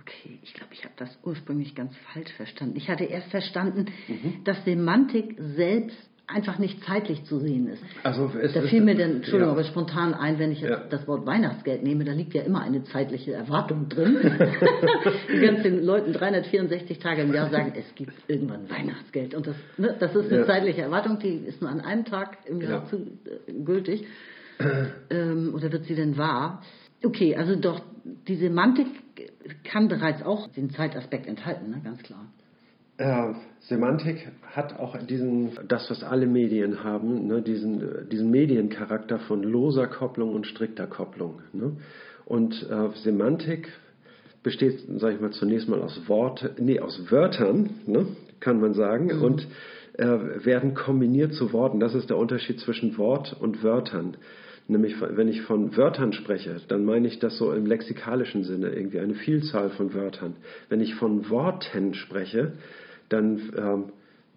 Okay, ich glaube, ich habe das ursprünglich ganz falsch verstanden. Ich hatte erst verstanden, mhm. dass Semantik selbst einfach nicht zeitlich zu sehen ist. Also da fiel mir dann, Entschuldigung, ja. aber spontan ein, wenn ich jetzt ja. das Wort Weihnachtsgeld nehme, da liegt ja immer eine zeitliche Erwartung drin. [LAUGHS] die ganzen Leuten 364 Tage im Jahr sagen, es gibt irgendwann Weihnachtsgeld. Und das, ne, das ist eine ja. zeitliche Erwartung, die ist nur an einem Tag im Jahr zu, äh, gültig. ähm, oder wird sie denn wahr? Okay, also doch, die Semantik kann bereits auch den Zeitaspekt enthalten, ne, ganz klar. Äh, Semantik hat auch diesen, das was alle Medien haben, ne, diesen, diesen Mediencharakter von loser Kopplung und strikter Kopplung. Ne? Und äh, Semantik besteht, sage ich mal, zunächst mal aus Wort, nee, aus Wörtern, ne, kann man sagen, mhm. und äh, werden kombiniert zu Worten. Das ist der Unterschied zwischen Wort und Wörtern. Nämlich, wenn ich von Wörtern spreche, dann meine ich das so im lexikalischen Sinne, irgendwie eine Vielzahl von Wörtern. Wenn ich von Worten spreche, dann ähm,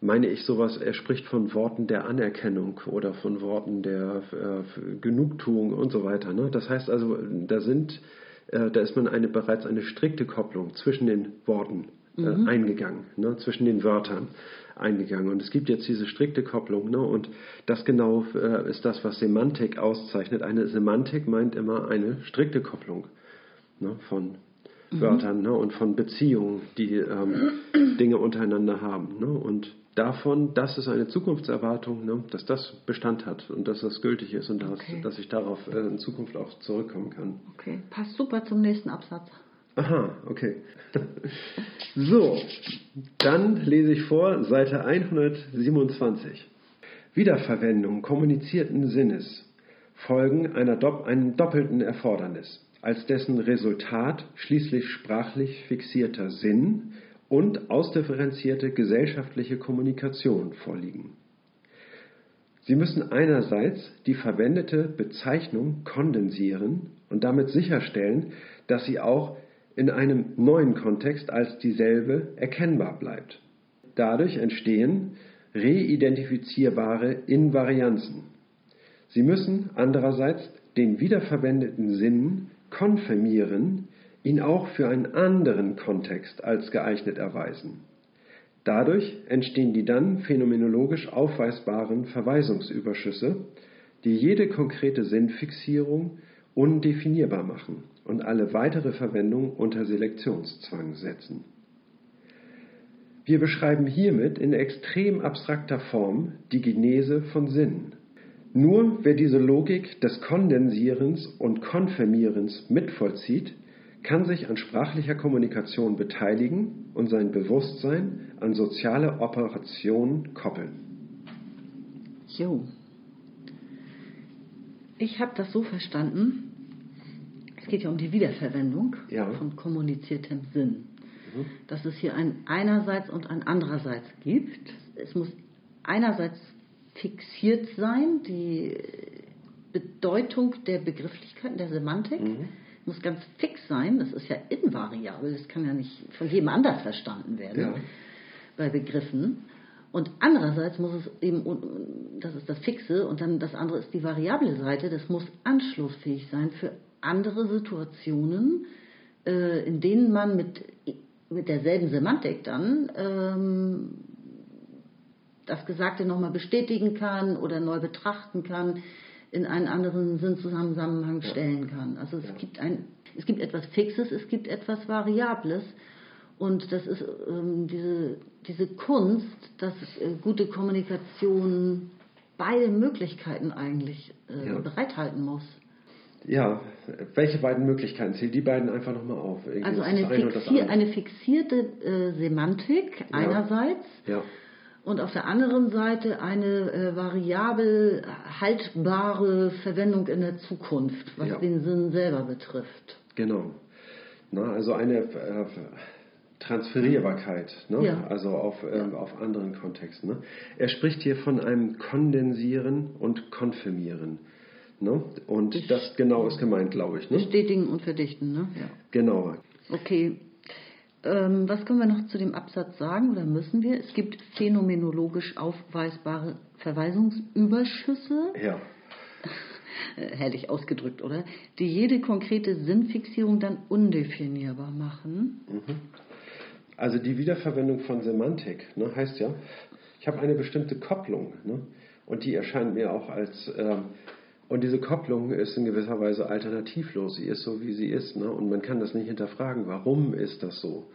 meine ich sowas, er spricht von Worten der Anerkennung oder von Worten der äh, Genugtuung und so weiter. Ne? Das heißt also, da sind, äh, da ist man eine, bereits eine strikte Kopplung zwischen den Worten äh, mhm. eingegangen, ne? zwischen den Wörtern eingegangen. Und es gibt jetzt diese strikte Kopplung. Ne? Und das genau äh, ist das, was Semantik auszeichnet. Eine Semantik meint immer eine strikte Kopplung ne? von. Wörtern ne? und von Beziehungen, die ähm, [CLEARS THROAT] Dinge untereinander haben. Ne? Und davon, das ist eine Zukunftserwartung, ne, dass das Bestand hat und dass das gültig ist und dass, okay. dass ich darauf äh, in Zukunft auch zurückkommen kann. Okay, passt super zum nächsten Absatz. Aha, okay. [LAUGHS] so, dann lese ich vor, Seite 127. Wiederverwendung kommunizierten Sinnes folgen einer, einem doppelten Erfordernis, als dessen Resultat schließlich sprachlich fixierter Sinn und ausdifferenzierte gesellschaftliche Kommunikation vorliegen. Sie müssen einerseits die verwendete Bezeichnung kondensieren und damit sicherstellen, dass sie auch in einem neuen Kontext als dieselbe erkennbar bleibt. Dadurch entstehen reidentifizierbare Invarianzen. Sie müssen andererseits den wiederverwendeten Sinn konfirmieren ihn auch für einen anderen Kontext als geeignet erweisen. Dadurch entstehen die dann phänomenologisch aufweisbaren Verweisungsüberschüsse, die jede konkrete Sinnfixierung undefinierbar machen und alle weitere Verwendung unter Selektionszwang setzen. Wir beschreiben hiermit in extrem abstrakter Form die Genese von Sinn. Nur wer diese Logik des Kondensierens und Konfirmierens mitvollzieht, kann sich an sprachlicher Kommunikation beteiligen und sein Bewusstsein an soziale Operationen koppeln. Jo. Ich habe das so verstanden, es geht ja um die Wiederverwendung ja. von kommuniziertem Sinn. Mhm. Dass es hier ein einerseits und ein andererseits gibt. Es muss einerseits fixiert sein, die Bedeutung der Begrifflichkeiten, der Semantik. Mhm muss ganz fix sein. Das ist ja invariabel. Das kann ja nicht von jedem anders verstanden werden ja. bei Begriffen. Und andererseits muss es eben, das ist das Fixe, und dann das andere ist die variable Seite, das muss anschlussfähig sein für andere Situationen, äh, in denen man mit, mit derselben Semantik dann ähm, das Gesagte nochmal bestätigen kann oder neu betrachten kann in einen anderen Sinnzusammenhang stellen kann. Also es gibt ein, es gibt etwas Fixes, es gibt etwas Variables. Und das ist ähm, diese, diese Kunst, dass äh, gute Kommunikation beide Möglichkeiten eigentlich äh, ja. bereithalten muss. Ja, welche beiden Möglichkeiten? Zähl die beiden einfach nochmal auf. Irgendwie also eine, fixier, eine, fixierte äh, Semantik ja. einerseits. Ja und auf der anderen Seite eine äh, variabel haltbare Verwendung in der Zukunft, was ja. den Sinn selber betrifft. Genau. Na, also eine äh, Transferierbarkeit, ne? ja. also auf, ähm, ja. auf anderen Kontexten. Ne? Er spricht hier von einem Kondensieren und Konfirmieren. Ne? Und ich, das genau ist gemeint, glaube ich. Ne? Bestätigen und verdichten, ne? Ja. Genau. Okay, ähm, was können wir noch zu dem Absatz sagen oder müssen wir? Es gibt phänomenologisch aufweisbare Verweisungsüberschüsse. Ja. [LAUGHS] Herrlich ausgedrückt, oder? Die jede konkrete Sinnfixierung dann undefinierbar machen. Mhm. Also die Wiederverwendung von Semantik ne, heißt ja, ich habe eine bestimmte Kopplung ne, und die erscheint mir auch als ähm, und diese Kopplung ist in gewisser Weise alternativlos. Sie ist so, wie sie ist. Ne? Und man kann das nicht hinterfragen. Warum ist das so,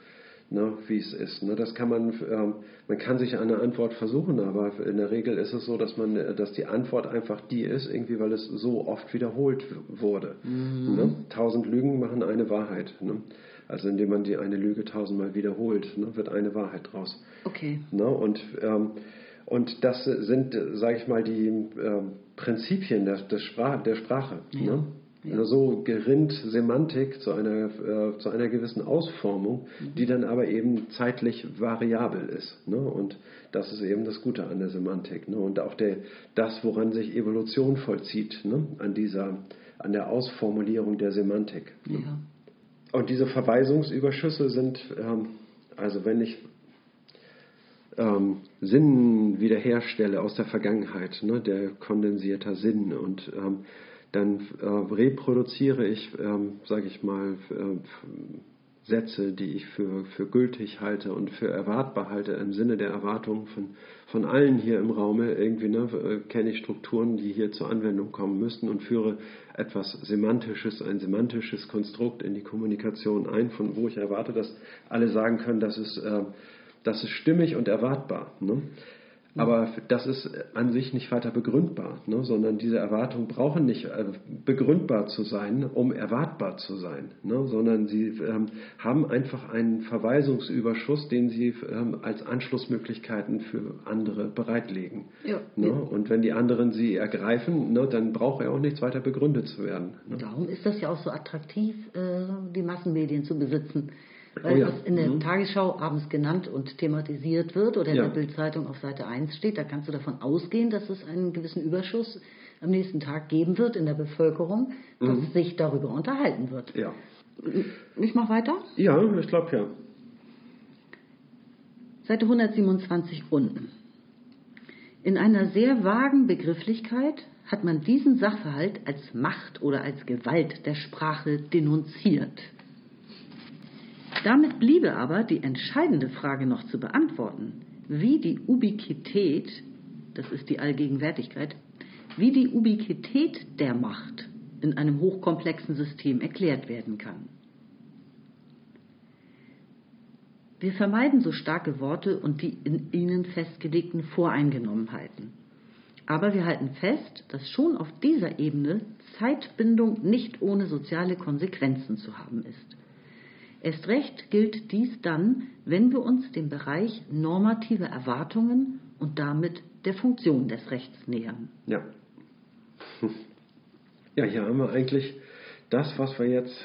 ne? wie es ist? Ne? Das kann man, ähm, man kann sich eine Antwort versuchen, aber in der Regel ist es so, dass man, dass die Antwort einfach die ist, irgendwie, weil es so oft wiederholt wurde. Mhm. Ne? Tausend Lügen machen eine Wahrheit. Ne? Also indem man die eine Lüge tausendmal wiederholt, ne, wird eine Wahrheit draus. Okay. Ne? Und ähm, und das sind, sage ich mal, die äh, Prinzipien der, der, Sprache. Der Sprache ja. ne? Ja. So gerinnt Semantik zu einer, äh, zu einer gewissen Ausformung, mhm. die dann aber eben zeitlich variabel ist. Ne? Und das ist eben das Gute an der Semantik. Ne? Und auch der, das, woran sich Evolution vollzieht, ne? an, dieser, an der Ausformulierung der Semantik. Ne? Ja. Und diese Verweisungsüberschüsse sind, ähm, also wenn ich ähm, Sinn wiederherstelle aus der Vergangenheit, ne, der kondensierter Sinn und ähm, dann äh, reproduziere ich, ähm, sage ich mal, äh, Sätze, die ich für, für gültig halte und für erwartbar halte im Sinne der Erwartung von, von allen hier im Raume. Irgendwie ne, äh, kenne ich Strukturen, die hier zur Anwendung kommen müssten und führe etwas Semantisches, ein semantisches Konstrukt in die Kommunikation ein, von wo ich erwarte, dass alle sagen können, das ist, äh, das ist stimmig und erwartbar. Ne? Aber das ist an sich nicht weiter begründbar, ne? sondern diese Erwartungen brauchen nicht äh, begründbar zu sein, um erwartbar zu sein, ne? sondern sie ähm, haben einfach einen Verweisungsüberschuss, den sie ähm, als Anschlussmöglichkeiten für andere bereitlegen. Ja. Ne? Und wenn die anderen sie ergreifen, ne, dann braucht er auch nichts weiter begründet zu werden. Ne? Darum ist das ja auch so attraktiv, äh, die Massenmedien zu besitzen weil oh ja. was in der mhm. Tagesschau abends genannt und thematisiert wird oder in ja. der Bildzeitung auf Seite 1 steht, da kannst du davon ausgehen, dass es einen gewissen Überschuss am nächsten Tag geben wird in der Bevölkerung, dass mhm. sich darüber unterhalten wird. Ja. Ich mache weiter? Ja, ich glaube ja. Seite 127 unten. In einer sehr vagen Begrifflichkeit hat man diesen Sachverhalt als Macht oder als Gewalt der Sprache denunziert. Damit bliebe aber die entscheidende Frage noch zu beantworten, wie die Ubiquität, das ist die Allgegenwärtigkeit, wie die Ubiquität der Macht in einem hochkomplexen System erklärt werden kann. Wir vermeiden so starke Worte und die in ihnen festgelegten Voreingenommenheiten. Aber wir halten fest, dass schon auf dieser Ebene Zeitbindung nicht ohne soziale Konsequenzen zu haben ist. Erst recht gilt dies dann, wenn wir uns dem Bereich normative Erwartungen und damit der Funktion des Rechts nähern. Ja. [LAUGHS] Ja, hier haben wir eigentlich das, was wir jetzt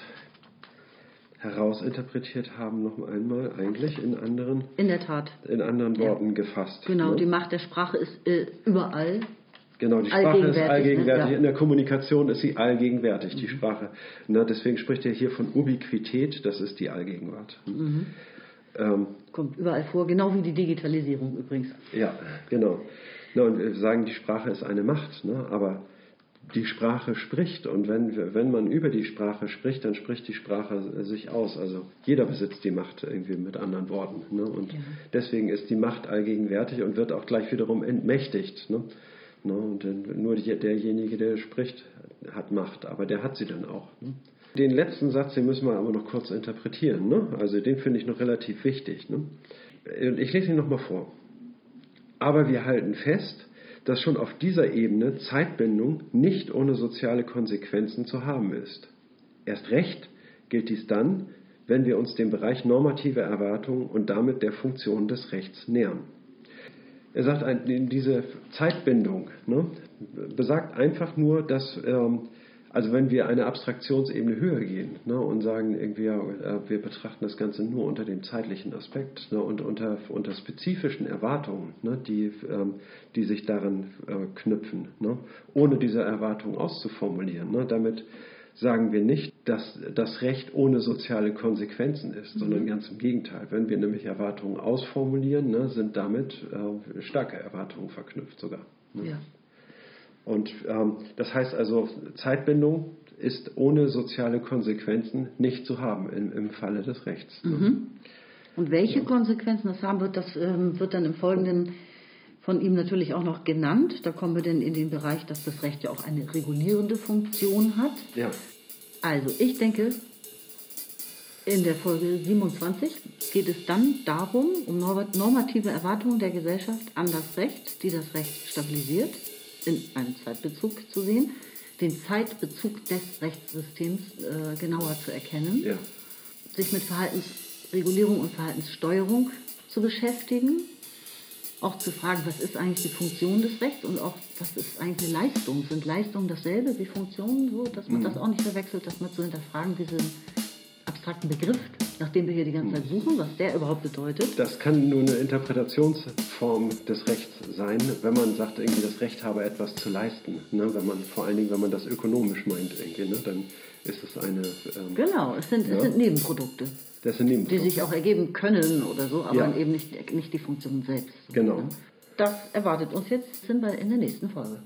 herausinterpretiert haben, noch einmal eigentlich in anderen, in der Tat. in anderen Worten ja. gefasst. Genau, ne? die Macht der Sprache ist äh, überall Genau, die Sprache ist allgegenwärtig. Ne? Ja. In der Kommunikation ist sie allgegenwärtig, die mhm. Sprache. Na, deswegen spricht er hier von Ubiquität, das ist die Allgegenwart. Mhm. Ähm, Kommt überall vor, genau wie die Digitalisierung übrigens. Ja, genau. Na, und wir sagen, die Sprache ist eine Macht, ne? aber die Sprache spricht und wenn, wenn man über die Sprache spricht, dann spricht die Sprache sich aus. Also jeder besitzt die Macht irgendwie mit anderen Worten. Ne? Und ja. deswegen ist die Macht allgegenwärtig und wird auch gleich wiederum entmächtigt. Ne? Ne? Und nur derjenige, der spricht, hat Macht, aber der hat sie dann auch. Ne? Den letzten Satz, den müssen wir aber noch kurz interpretieren. Ne? Also den finde ich noch relativ wichtig. Ne? Ich lese ihn nochmal vor. Aber wir halten fest, dass schon auf dieser Ebene Zeitbindung nicht ohne soziale Konsequenzen zu haben ist. Erst recht gilt dies dann, wenn wir uns dem Bereich normative Erwartungen und damit der Funktion des Rechts nähern. Er sagt, diese Zeitbindung ne, besagt einfach nur, dass, ähm, also wenn wir eine Abstraktionsebene höher gehen ne, und sagen, irgendwie, äh, wir betrachten das Ganze nur unter dem zeitlichen Aspekt ne, und unter, unter spezifischen Erwartungen, ne, die, ähm, die sich daran äh, knüpfen, ne, ohne diese Erwartungen auszuformulieren. Ne, damit sagen wir nicht, dass das Recht ohne soziale Konsequenzen ist, mhm. sondern ganz im Gegenteil. Wenn wir nämlich Erwartungen ausformulieren, ne, sind damit äh, starke Erwartungen verknüpft sogar. Ne? Ja. Und ähm, das heißt also, Zeitbindung ist ohne soziale Konsequenzen nicht zu haben im, im Falle des Rechts. Ne? Mhm. Und welche ja. Konsequenzen das haben wird, das ähm, wird dann im Folgenden von ihm natürlich auch noch genannt. Da kommen wir dann in den Bereich, dass das Recht ja auch eine regulierende Funktion hat. Ja. Also ich denke, in der Folge 27 geht es dann darum, um normative Erwartungen der Gesellschaft an das Recht, die das Recht stabilisiert, in einem Zeitbezug zu sehen, den Zeitbezug des Rechtssystems äh, genauer zu erkennen, ja. sich mit Verhaltensregulierung und Verhaltenssteuerung zu beschäftigen auch zu fragen, was ist eigentlich die Funktion des Rechts und auch, was ist eigentlich Leistung? Sind Leistungen dasselbe wie Funktionen? So, dass man das auch nicht verwechselt, dass man zu hinterfragen, diesen abstrakten Begriff, nach dem wir hier die ganze Zeit suchen, was der überhaupt bedeutet. Das kann nur eine Interpretationsform des Rechts sein, wenn man sagt, irgendwie das Recht habe etwas zu leisten. Ne? Wenn man, vor allen Dingen, wenn man das ökonomisch meint, irgendwie, ne? dann ist es eine... Ähm, Genau, es sind, es sind Nebenprodukte, das sind die Nebenprodukte. sich auch ergeben können oder so, aber Ja. eben nicht, nicht die Funktion selbst. Genau. ne? Das erwartet uns jetzt, sind wir in der nächsten Folge.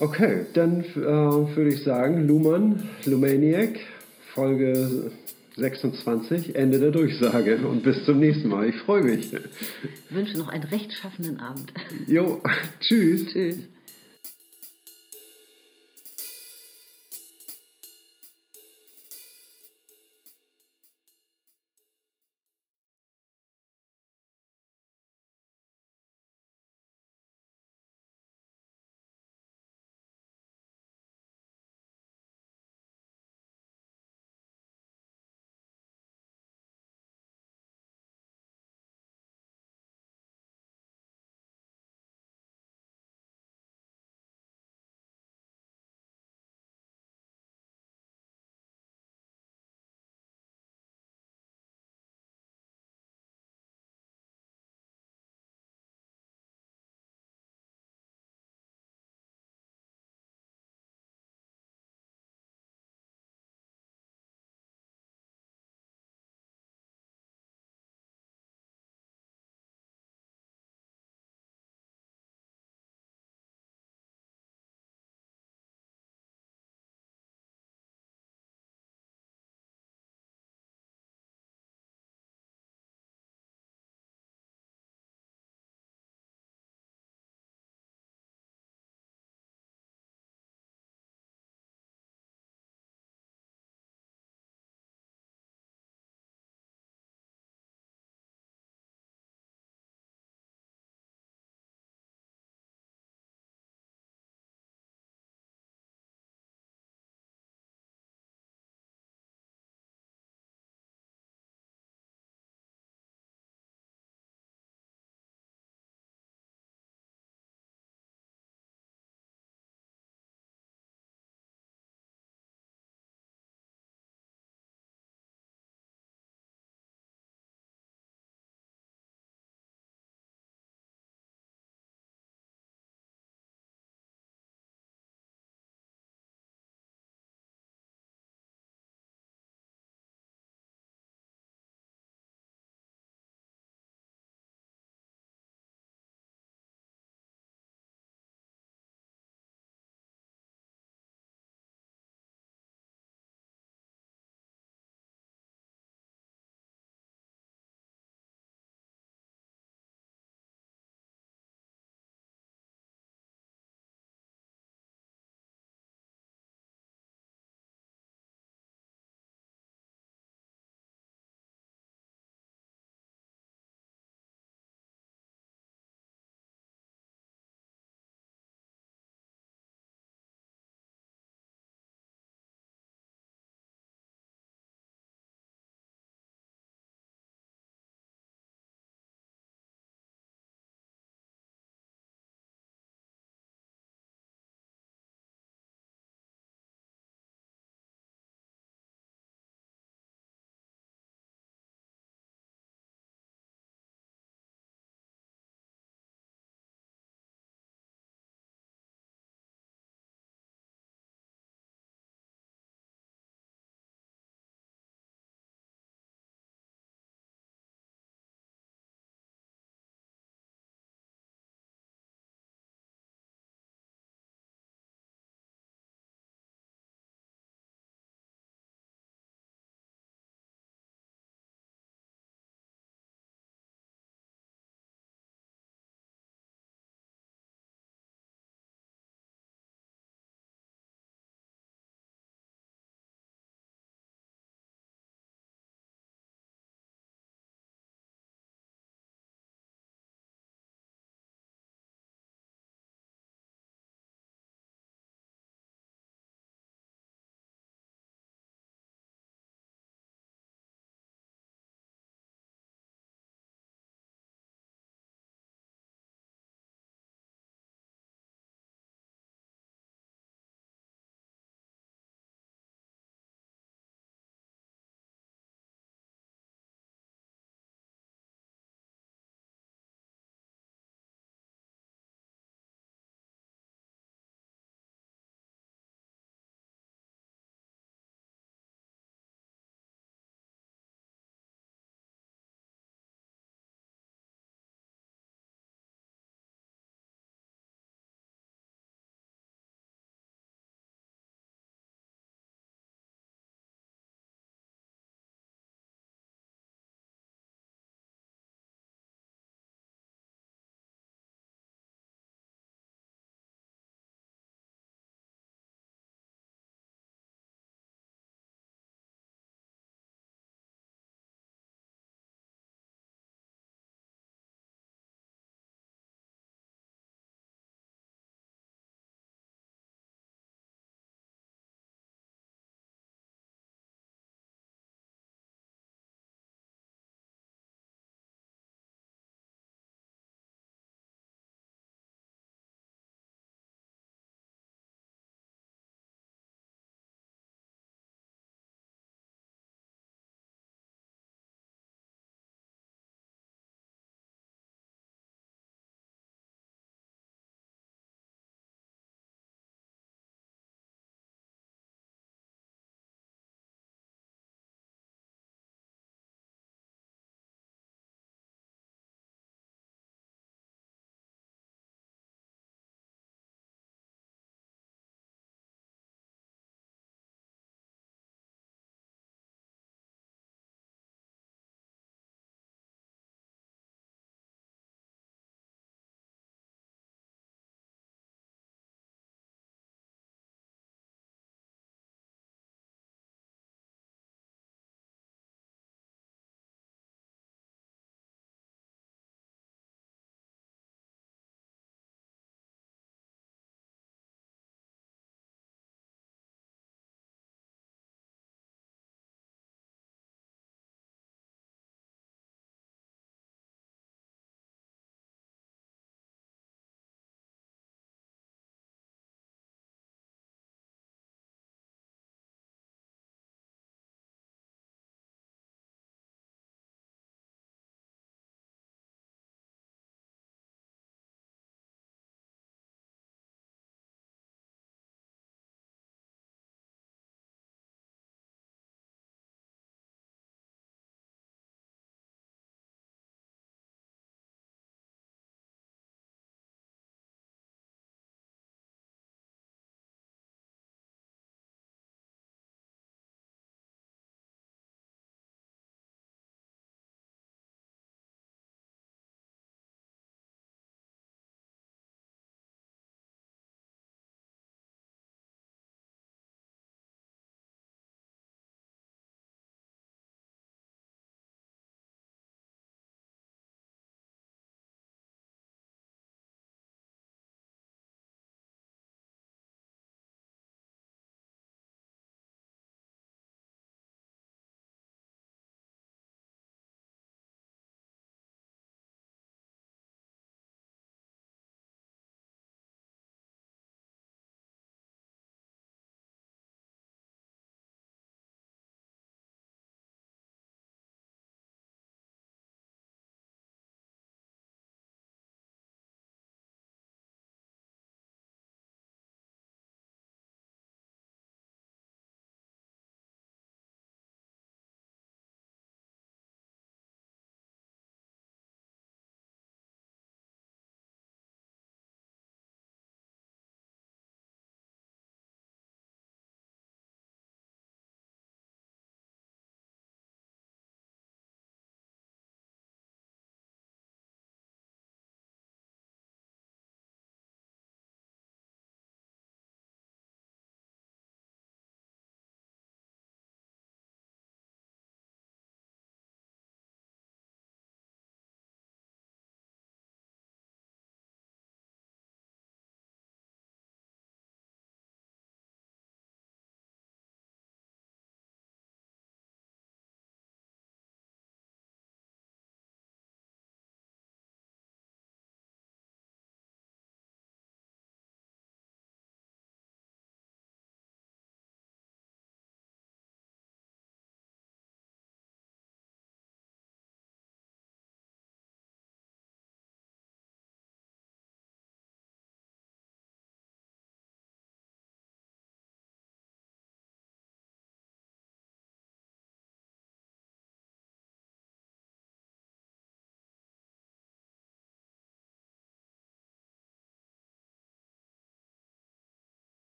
Okay, dann äh, würde ich sagen, Luhmann, Lumaniac, Folge 26, Ende der Durchsage und bis zum nächsten Mal. Ich freue mich. Ich wünsche noch einen rechtschaffenen Abend. Jo, [LAUGHS] tschüss. Tschüss.